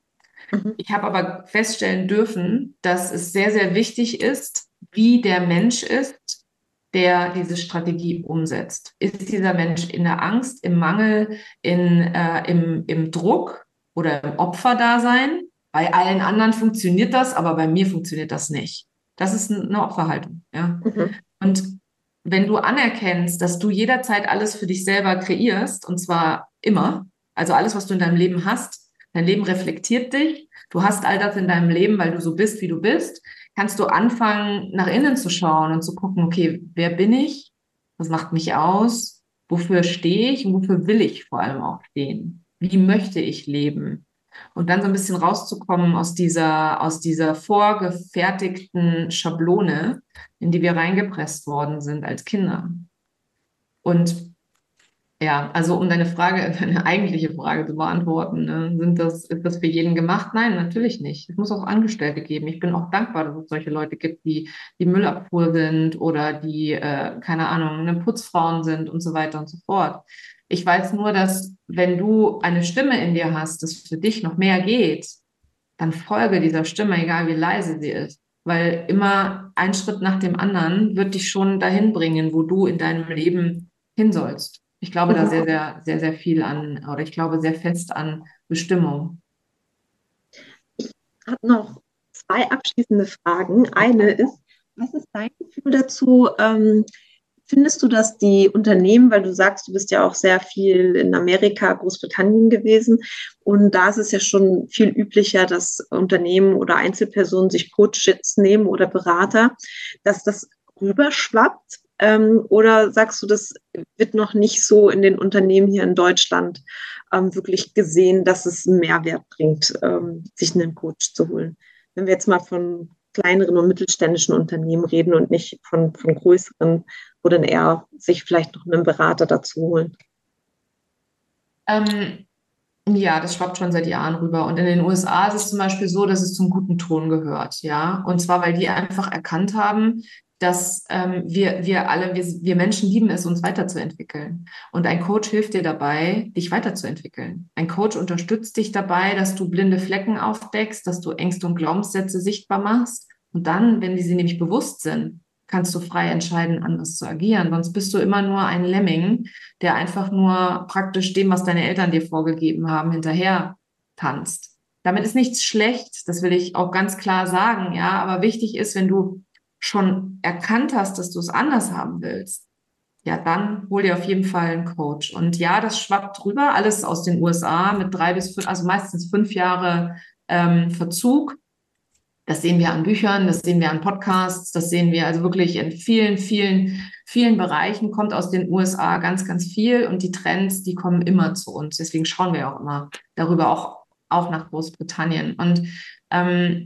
Mhm. Ich habe aber feststellen dürfen, dass es sehr, sehr wichtig ist, wie der Mensch ist, der diese Strategie umsetzt. Ist dieser Mensch in der Angst, im Mangel, in, äh, im, im Druck oder im Opferdasein? Bei allen anderen funktioniert das, aber bei mir funktioniert das nicht. Das ist eine Opferhaltung. Ja? Mhm. Und wenn du anerkennst, dass du jederzeit alles für dich selber kreierst, und zwar immer, also alles, was du in deinem Leben hast, dein Leben reflektiert dich, du hast all das in deinem Leben, weil du so bist, wie du bist, kannst du anfangen, nach innen zu schauen und zu gucken, okay, wer bin ich? Was macht mich aus? Wofür stehe ich und wofür will ich vor allem auch stehen? Wie möchte ich leben? Und dann so ein bisschen rauszukommen aus dieser, aus dieser vorgefertigten Schablone, in die wir reingepresst worden sind als Kinder. Und ja, also um deine Frage, deine eigentliche Frage zu beantworten, ne, sind das, ist das für jeden gemacht? Nein, natürlich nicht. Es muss auch Angestellte geben. Ich bin auch dankbar, dass es solche Leute gibt, die die Müllabfuhr sind oder die, äh, keine Ahnung, eine Putzfrauen sind und so weiter und so fort. Ich weiß nur, dass wenn du eine Stimme in dir hast, dass für dich noch mehr geht, dann folge dieser Stimme, egal wie leise sie ist. Weil immer ein Schritt nach dem anderen wird dich schon dahin bringen, wo du in deinem Leben hin sollst. Ich glaube da sehr, sehr, sehr, sehr viel an, oder ich glaube sehr fest an Bestimmung. Ich habe noch zwei abschließende Fragen. Eine ist, was ist dein Gefühl dazu? Ähm, Findest du, dass die Unternehmen, weil du sagst, du bist ja auch sehr viel in Amerika, Großbritannien gewesen, und da ist es ja schon viel üblicher, dass Unternehmen oder Einzelpersonen sich Coaches nehmen oder Berater, dass das rüberschwappt? Ähm, oder sagst du, das wird noch nicht so in den Unternehmen hier in Deutschland ähm, wirklich gesehen, dass es einen Mehrwert bringt, ähm, sich einen Coach zu holen? Wenn wir jetzt mal von kleineren und mittelständischen Unternehmen reden und nicht von, von größeren, wo dann eher sich vielleicht noch einen Berater dazu holen? Ähm, ja, das schwappt schon seit Jahren rüber. Und in den USA ist es zum Beispiel so, dass es zum guten Ton gehört, ja. Und zwar, weil die einfach erkannt haben, dass ähm, wir, wir alle, wir, wir Menschen lieben es, uns weiterzuentwickeln. Und ein Coach hilft dir dabei, dich weiterzuentwickeln. Ein Coach unterstützt dich dabei, dass du blinde Flecken aufdeckst, dass du Ängste und Glaubenssätze sichtbar machst. Und dann, wenn die sie nämlich bewusst sind, kannst du frei entscheiden, anders zu agieren. Sonst bist du immer nur ein Lemming, der einfach nur praktisch dem, was deine Eltern dir vorgegeben haben, hinterher tanzt. Damit ist nichts schlecht, das will ich auch ganz klar sagen, ja. Aber wichtig ist, wenn du schon erkannt hast, dass du es anders haben willst, ja, dann hol dir auf jeden Fall einen Coach. Und ja, das schwappt drüber, alles aus den USA mit drei bis fünf, also meistens fünf Jahre ähm, Verzug. Das sehen wir an Büchern, das sehen wir an Podcasts, das sehen wir also wirklich in vielen, vielen, vielen Bereichen, kommt aus den USA ganz, ganz viel und die Trends, die kommen immer zu uns. Deswegen schauen wir auch immer darüber auch, auch nach Großbritannien. Und ähm,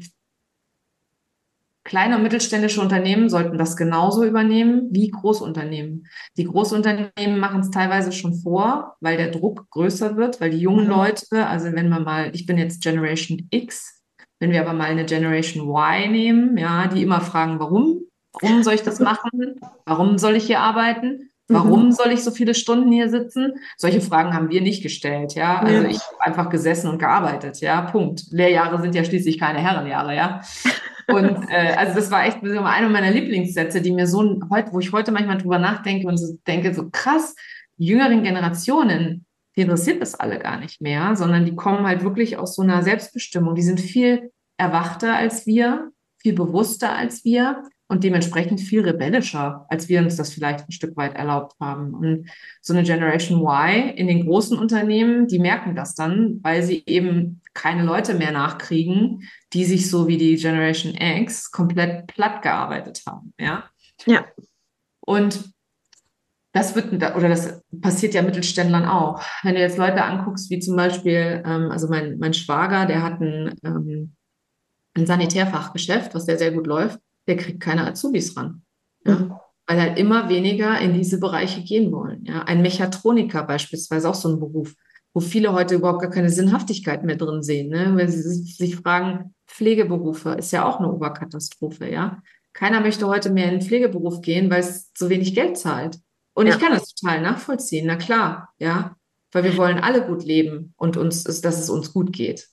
Kleine und mittelständische Unternehmen sollten das genauso übernehmen wie Großunternehmen. Die Großunternehmen machen es teilweise schon vor, weil der Druck größer wird, weil die jungen mhm. Leute, also wenn man mal, ich bin jetzt Generation X, wenn wir aber mal eine Generation Y nehmen, ja, die immer fragen, warum? Warum soll ich das machen? Warum soll ich hier arbeiten? Warum mhm. soll ich so viele Stunden hier sitzen? Solche Fragen haben wir nicht gestellt, ja. Also ja. ich habe einfach gesessen und gearbeitet, ja. Punkt. Lehrjahre sind ja schließlich keine Herrenjahre, ja. Und äh, also das war echt einer meiner Lieblingssätze, die mir so heute, wo ich heute manchmal drüber nachdenke und so denke, so krass, jüngeren Generationen, die interessiert das alle gar nicht mehr, sondern die kommen halt wirklich aus so einer Selbstbestimmung. Die sind viel erwachter als wir, viel bewusster als wir und dementsprechend viel rebellischer, als wir uns das vielleicht ein Stück weit erlaubt haben. Und so eine Generation Y in den großen Unternehmen, die merken das dann, weil sie eben keine Leute mehr nachkriegen, die sich so wie die Generation X komplett platt gearbeitet haben. Ja. Ja. Und das wird, oder das passiert ja Mittelständlern auch. Wenn du jetzt Leute anguckst, wie zum Beispiel, ähm, also mein, mein Schwager, der hat ein, ähm, ein Sanitärfachgeschäft, was sehr, sehr gut läuft, der kriegt keine Azubis ran. Ja? Mhm. Weil halt immer weniger in diese Bereiche gehen wollen. Ja? Ein Mechatroniker beispielsweise, auch so ein Beruf, wo viele heute überhaupt gar keine Sinnhaftigkeit mehr drin sehen. Ne? Wenn sie sich fragen, Pflegeberufe ist ja auch eine Oberkatastrophe, ja. Keiner möchte heute mehr in den Pflegeberuf gehen, weil es so wenig Geld zahlt. Und ja. ich kann das total nachvollziehen, na klar, ja. Weil wir wollen alle gut leben und uns ist, dass es uns gut geht.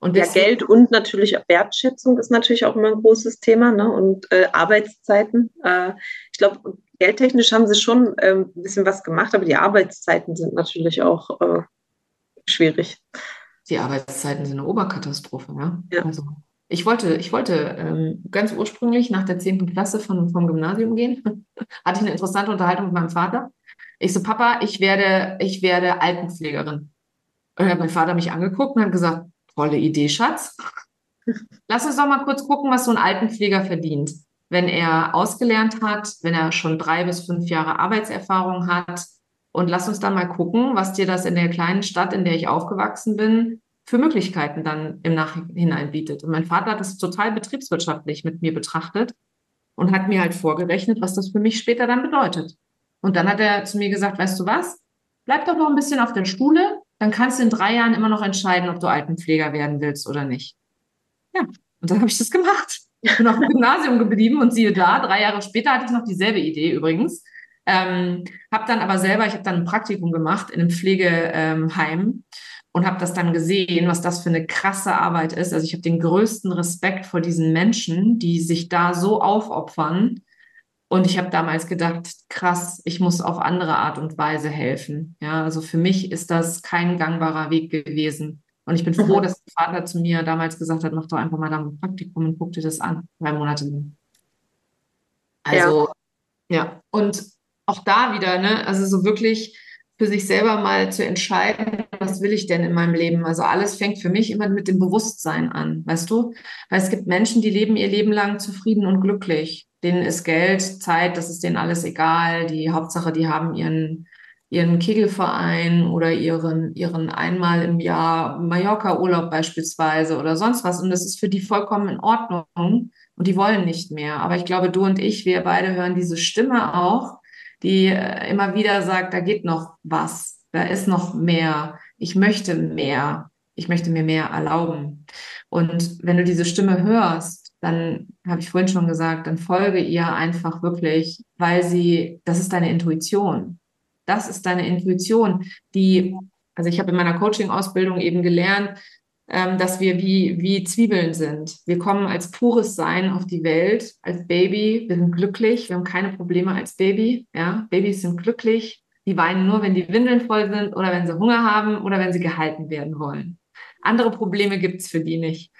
Und ja, Geld und natürlich Wertschätzung ist natürlich auch immer ein großes Thema ne? und äh, Arbeitszeiten. Äh, ich glaube, geldtechnisch haben sie schon äh, ein bisschen was gemacht, aber die Arbeitszeiten sind natürlich auch äh, schwierig. Die Arbeitszeiten sind eine Oberkatastrophe, ja. ja. Also ich wollte, ich wollte ähm, ganz ursprünglich nach der 10. Klasse von, vom Gymnasium gehen. Hatte ich eine interessante Unterhaltung mit meinem Vater. Ich so, Papa, ich werde, ich werde Altenpflegerin. Und dann hat mein Vater mich angeguckt und hat gesagt, Tolle Idee, Schatz. Lass uns doch mal kurz gucken, was so ein Altenpfleger verdient. Wenn er ausgelernt hat, wenn er schon drei bis fünf Jahre Arbeitserfahrung hat. Und lass uns dann mal gucken, was dir das in der kleinen Stadt, in der ich aufgewachsen bin, für Möglichkeiten dann im Nachhinein bietet. Und mein Vater hat das total betriebswirtschaftlich mit mir betrachtet und hat mir halt vorgerechnet, was das für mich später dann bedeutet. Und dann hat er zu mir gesagt, weißt du was? Bleib doch noch ein bisschen auf der Schule, dann kannst du in drei Jahren immer noch entscheiden, ob du Altenpfleger werden willst oder nicht. Ja, und dann habe ich das gemacht. Ich bin auf dem Gymnasium geblieben und siehe da, drei Jahre später hatte ich noch dieselbe Idee übrigens. Ähm, habe dann aber selber, ich habe dann ein Praktikum gemacht in einem Pflegeheim ähm, und habe das dann gesehen, was das für eine krasse Arbeit ist. Also ich habe den größten Respekt vor diesen Menschen, die sich da so aufopfern und ich habe damals gedacht, krass, ich muss auf andere Art und Weise helfen. Ja, also für mich ist das kein gangbarer Weg gewesen. Und ich bin froh, dass der Vater zu mir damals gesagt hat, mach doch einfach mal da ein Praktikum und guck dir das an. Drei Monate lang. Also, ja. ja. Und auch da wieder, ne, also so wirklich für sich selber mal zu entscheiden, was will ich denn in meinem Leben? Also alles fängt für mich immer mit dem Bewusstsein an, weißt du? Weil es gibt Menschen, die leben ihr Leben lang zufrieden und glücklich denen ist Geld, Zeit, das ist denen alles egal. Die Hauptsache, die haben ihren, ihren Kegelverein oder ihren, ihren einmal im Jahr Mallorca-Urlaub beispielsweise oder sonst was. Und das ist für die vollkommen in Ordnung. Und die wollen nicht mehr. Aber ich glaube, du und ich, wir beide hören diese Stimme auch, die äh, immer wieder sagt, da geht noch was. Da ist noch mehr. Ich möchte mehr. Ich möchte mir mehr erlauben. Und wenn du diese Stimme hörst, dann habe ich vorhin schon gesagt, dann folge ihr einfach wirklich, weil sie, das ist deine Intuition. Das ist deine Intuition, die, also ich habe in meiner Coaching-Ausbildung eben gelernt, ähm, dass wir wie, wie Zwiebeln sind. Wir kommen als pures Sein auf die Welt, als Baby, wir sind glücklich, wir haben keine Probleme als Baby, ja, Babys sind glücklich, die weinen nur, wenn die Windeln voll sind oder wenn sie Hunger haben oder wenn sie gehalten werden wollen. Andere Probleme gibt's für die nicht.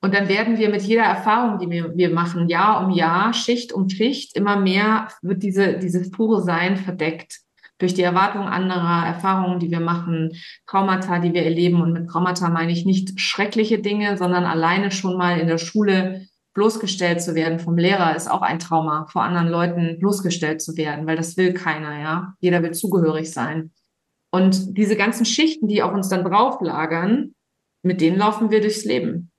Und dann werden wir mit jeder Erfahrung, die wir, wir machen, Jahr um Jahr, Schicht um Schicht, immer mehr wird diese, dieses pure Sein verdeckt durch die Erwartung anderer Erfahrungen, die wir machen, Traumata, die wir erleben. Und mit Traumata meine ich nicht schreckliche Dinge, sondern alleine schon mal in der Schule bloßgestellt zu werden vom Lehrer ist auch ein Trauma, vor anderen Leuten bloßgestellt zu werden, weil das will keiner, ja. Jeder will zugehörig sein. Und diese ganzen Schichten, die auf uns dann drauflagern, mit denen laufen wir durchs Leben.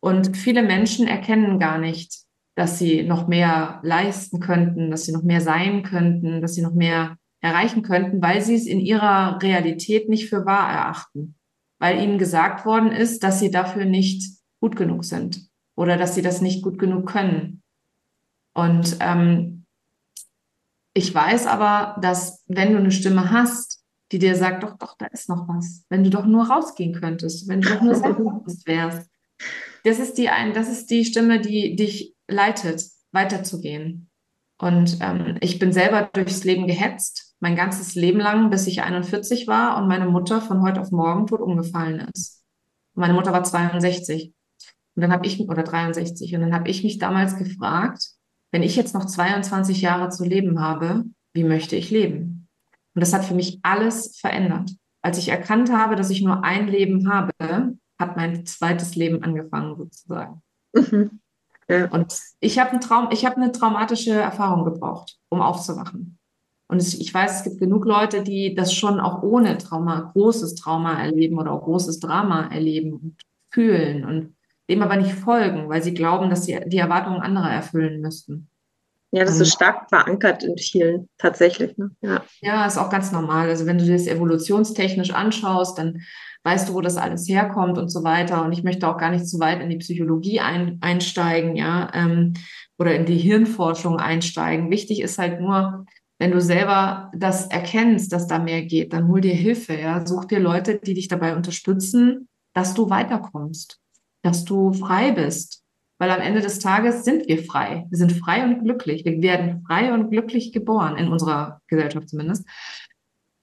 Und viele Menschen erkennen gar nicht, dass sie noch mehr leisten könnten, dass sie noch mehr sein könnten, dass sie noch mehr erreichen könnten, weil sie es in ihrer Realität nicht für wahr erachten, weil ihnen gesagt worden ist, dass sie dafür nicht gut genug sind oder dass sie das nicht gut genug können. Und ähm, ich weiß aber, dass wenn du eine Stimme hast, die dir sagt, doch, doch, da ist noch was, wenn du doch nur rausgehen könntest, wenn du doch nur selbstbewusst wärst, das ist die ein, das ist die Stimme, die dich leitet, weiterzugehen. Und ähm, ich bin selber durchs Leben gehetzt, mein ganzes Leben lang, bis ich 41 war und meine Mutter von heute auf morgen tot umgefallen ist. Meine Mutter war 62. Und dann habe ich, oder 63, und dann habe ich mich damals gefragt, wenn ich jetzt noch 22 Jahre zu leben habe, wie möchte ich leben? Und das hat für mich alles verändert. Als ich erkannt habe, dass ich nur ein Leben habe, hat mein zweites Leben angefangen sozusagen. Mhm. Ja. Und ich habe einen Traum, ich habe eine traumatische Erfahrung gebraucht, um aufzuwachen. Und ich weiß, es gibt genug Leute, die das schon auch ohne Trauma, großes Trauma erleben oder auch großes Drama erleben und fühlen. Und dem aber nicht folgen, weil sie glauben, dass sie die Erwartungen anderer erfüllen müssten. Ja, das ist stark verankert in vielen tatsächlich. Ne? Ja. ja, ist auch ganz normal. Also wenn du das evolutionstechnisch anschaust, dann weißt du, wo das alles herkommt und so weiter. Und ich möchte auch gar nicht zu weit in die Psychologie ein, einsteigen, ja, ähm, oder in die Hirnforschung einsteigen. Wichtig ist halt nur, wenn du selber das erkennst, dass da mehr geht, dann hol dir Hilfe, ja. Such dir Leute, die dich dabei unterstützen, dass du weiterkommst, dass du frei bist. Weil am Ende des Tages sind wir frei. Wir sind frei und glücklich. Wir werden frei und glücklich geboren, in unserer Gesellschaft zumindest.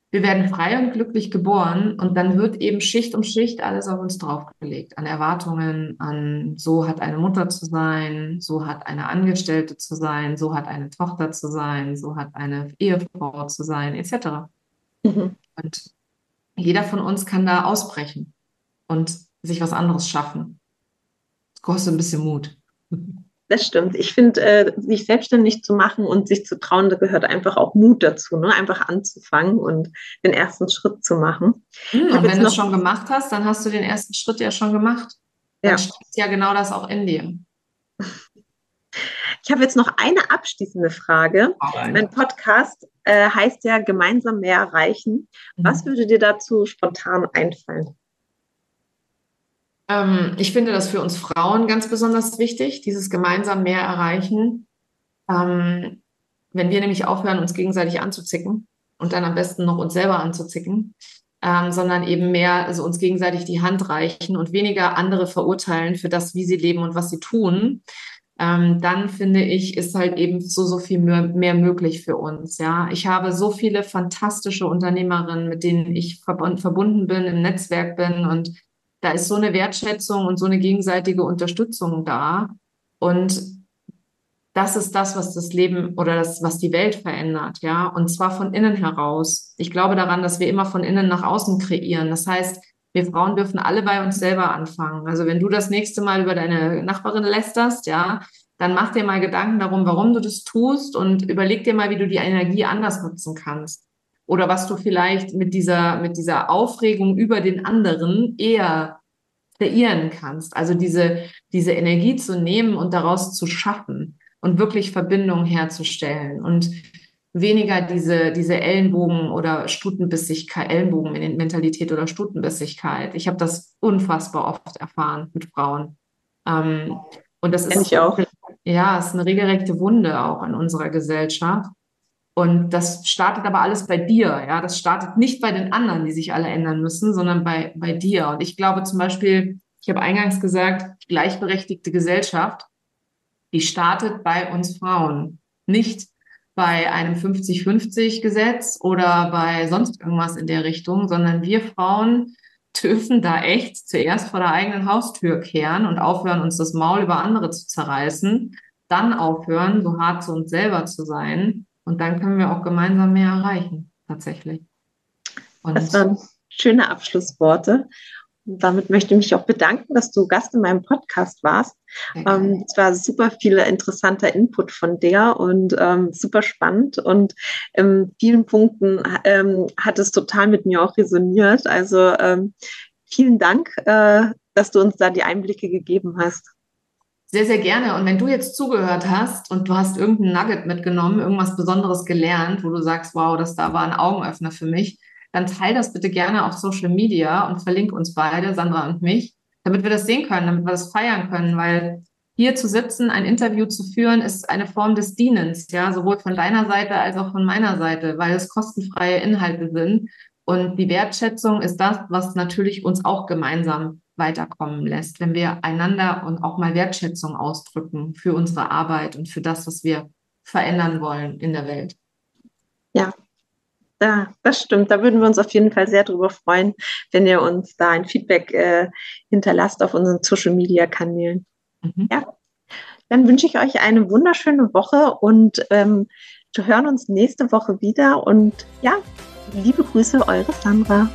Wir werden frei und glücklich geboren und dann wird eben Schicht um Schicht alles auf uns draufgelegt. An Erwartungen, an so hat eine Mutter zu sein, so hat eine Angestellte zu sein, so hat eine Tochter zu sein, so hat eine Ehefrau zu sein, etc. Mhm. Und jeder von uns kann da ausbrechen und sich was anderes schaffen. Das kostet ein bisschen Mut. Das stimmt. Ich finde, äh, sich selbstständig zu machen und sich zu trauen, da gehört einfach auch Mut dazu, ne? einfach anzufangen und den ersten Schritt zu machen. Hm, und wenn du es schon gemacht hast, dann hast du den ersten Schritt ja schon gemacht. Dann ja. steckt ja genau das auch in dir. Ich habe jetzt noch eine abschließende Frage. Mein Podcast äh, heißt ja gemeinsam mehr erreichen. Mhm. Was würde dir dazu spontan einfallen? Ähm, ich finde das für uns Frauen ganz besonders wichtig, dieses gemeinsam mehr erreichen. Ähm, wenn wir nämlich aufhören, uns gegenseitig anzuzicken und dann am besten noch uns selber anzuzicken, ähm, sondern eben mehr also uns gegenseitig die Hand reichen und weniger andere verurteilen für das, wie sie leben und was sie tun, ähm, dann finde ich, ist halt eben so, so viel mehr, mehr, möglich für uns. Ja, ich habe so viele fantastische Unternehmerinnen, mit denen ich verbunden bin, im Netzwerk bin und da ist so eine Wertschätzung und so eine gegenseitige Unterstützung da. Und das ist das, was das Leben oder das, was die Welt verändert, ja. Und zwar von innen heraus. Ich glaube daran, dass wir immer von innen nach außen kreieren. Das heißt, wir Frauen dürfen alle bei uns selber anfangen. Also wenn du das nächste Mal über deine Nachbarin lästerst, ja, dann mach dir mal Gedanken darum, warum du das tust und überleg dir mal, wie du die Energie anders nutzen kannst oder was du vielleicht mit dieser, mit dieser Aufregung über den anderen eher kreieren kannst. Also diese, diese Energie zu nehmen und daraus zu schaffen und wirklich Verbindungen herzustellen und weniger diese, diese Ellenbogen oder Stutenbissigkeit, Ellenbogenmentalität oder Stutenbissigkeit. Ich habe das unfassbar oft erfahren mit Frauen. Ähm, und das ist ich auch. Ja, ist eine regelrechte Wunde auch in unserer Gesellschaft. Und das startet aber alles bei dir, ja. Das startet nicht bei den anderen, die sich alle ändern müssen, sondern bei, bei dir. Und ich glaube zum Beispiel, ich habe eingangs gesagt, gleichberechtigte Gesellschaft, die startet bei uns Frauen. Nicht bei einem 50-50-Gesetz oder bei sonst irgendwas in der Richtung, sondern wir Frauen dürfen da echt zuerst vor der eigenen Haustür kehren und aufhören, uns das Maul über andere zu zerreißen, dann aufhören, so hart zu uns selber zu sein und dann können wir auch gemeinsam mehr erreichen, tatsächlich. Und das waren schöne Abschlussworte. Und damit möchte ich mich auch bedanken, dass du Gast in meinem Podcast warst. Ähm, es war super viel interessanter Input von dir und ähm, super spannend. Und in vielen Punkten ähm, hat es total mit mir auch resoniert. Also ähm, vielen Dank, äh, dass du uns da die Einblicke gegeben hast. Sehr, sehr gerne. Und wenn du jetzt zugehört hast und du hast irgendein Nugget mitgenommen, irgendwas Besonderes gelernt, wo du sagst, wow, das da war ein Augenöffner für mich, dann teil das bitte gerne auf Social Media und verlink uns beide, Sandra und mich, damit wir das sehen können, damit wir das feiern können, weil hier zu sitzen, ein Interview zu führen, ist eine Form des Dienens, ja, sowohl von deiner Seite als auch von meiner Seite, weil es kostenfreie Inhalte sind. Und die Wertschätzung ist das, was natürlich uns auch gemeinsam weiterkommen lässt, wenn wir einander und auch mal Wertschätzung ausdrücken für unsere Arbeit und für das, was wir verändern wollen in der Welt. Ja, ja, das stimmt. Da würden wir uns auf jeden Fall sehr darüber freuen, wenn ihr uns da ein Feedback äh, hinterlasst auf unseren Social Media Kanälen. Mhm. Ja, dann wünsche ich euch eine wunderschöne Woche und ähm, wir hören uns nächste Woche wieder. Und ja, liebe Grüße, eure Sandra.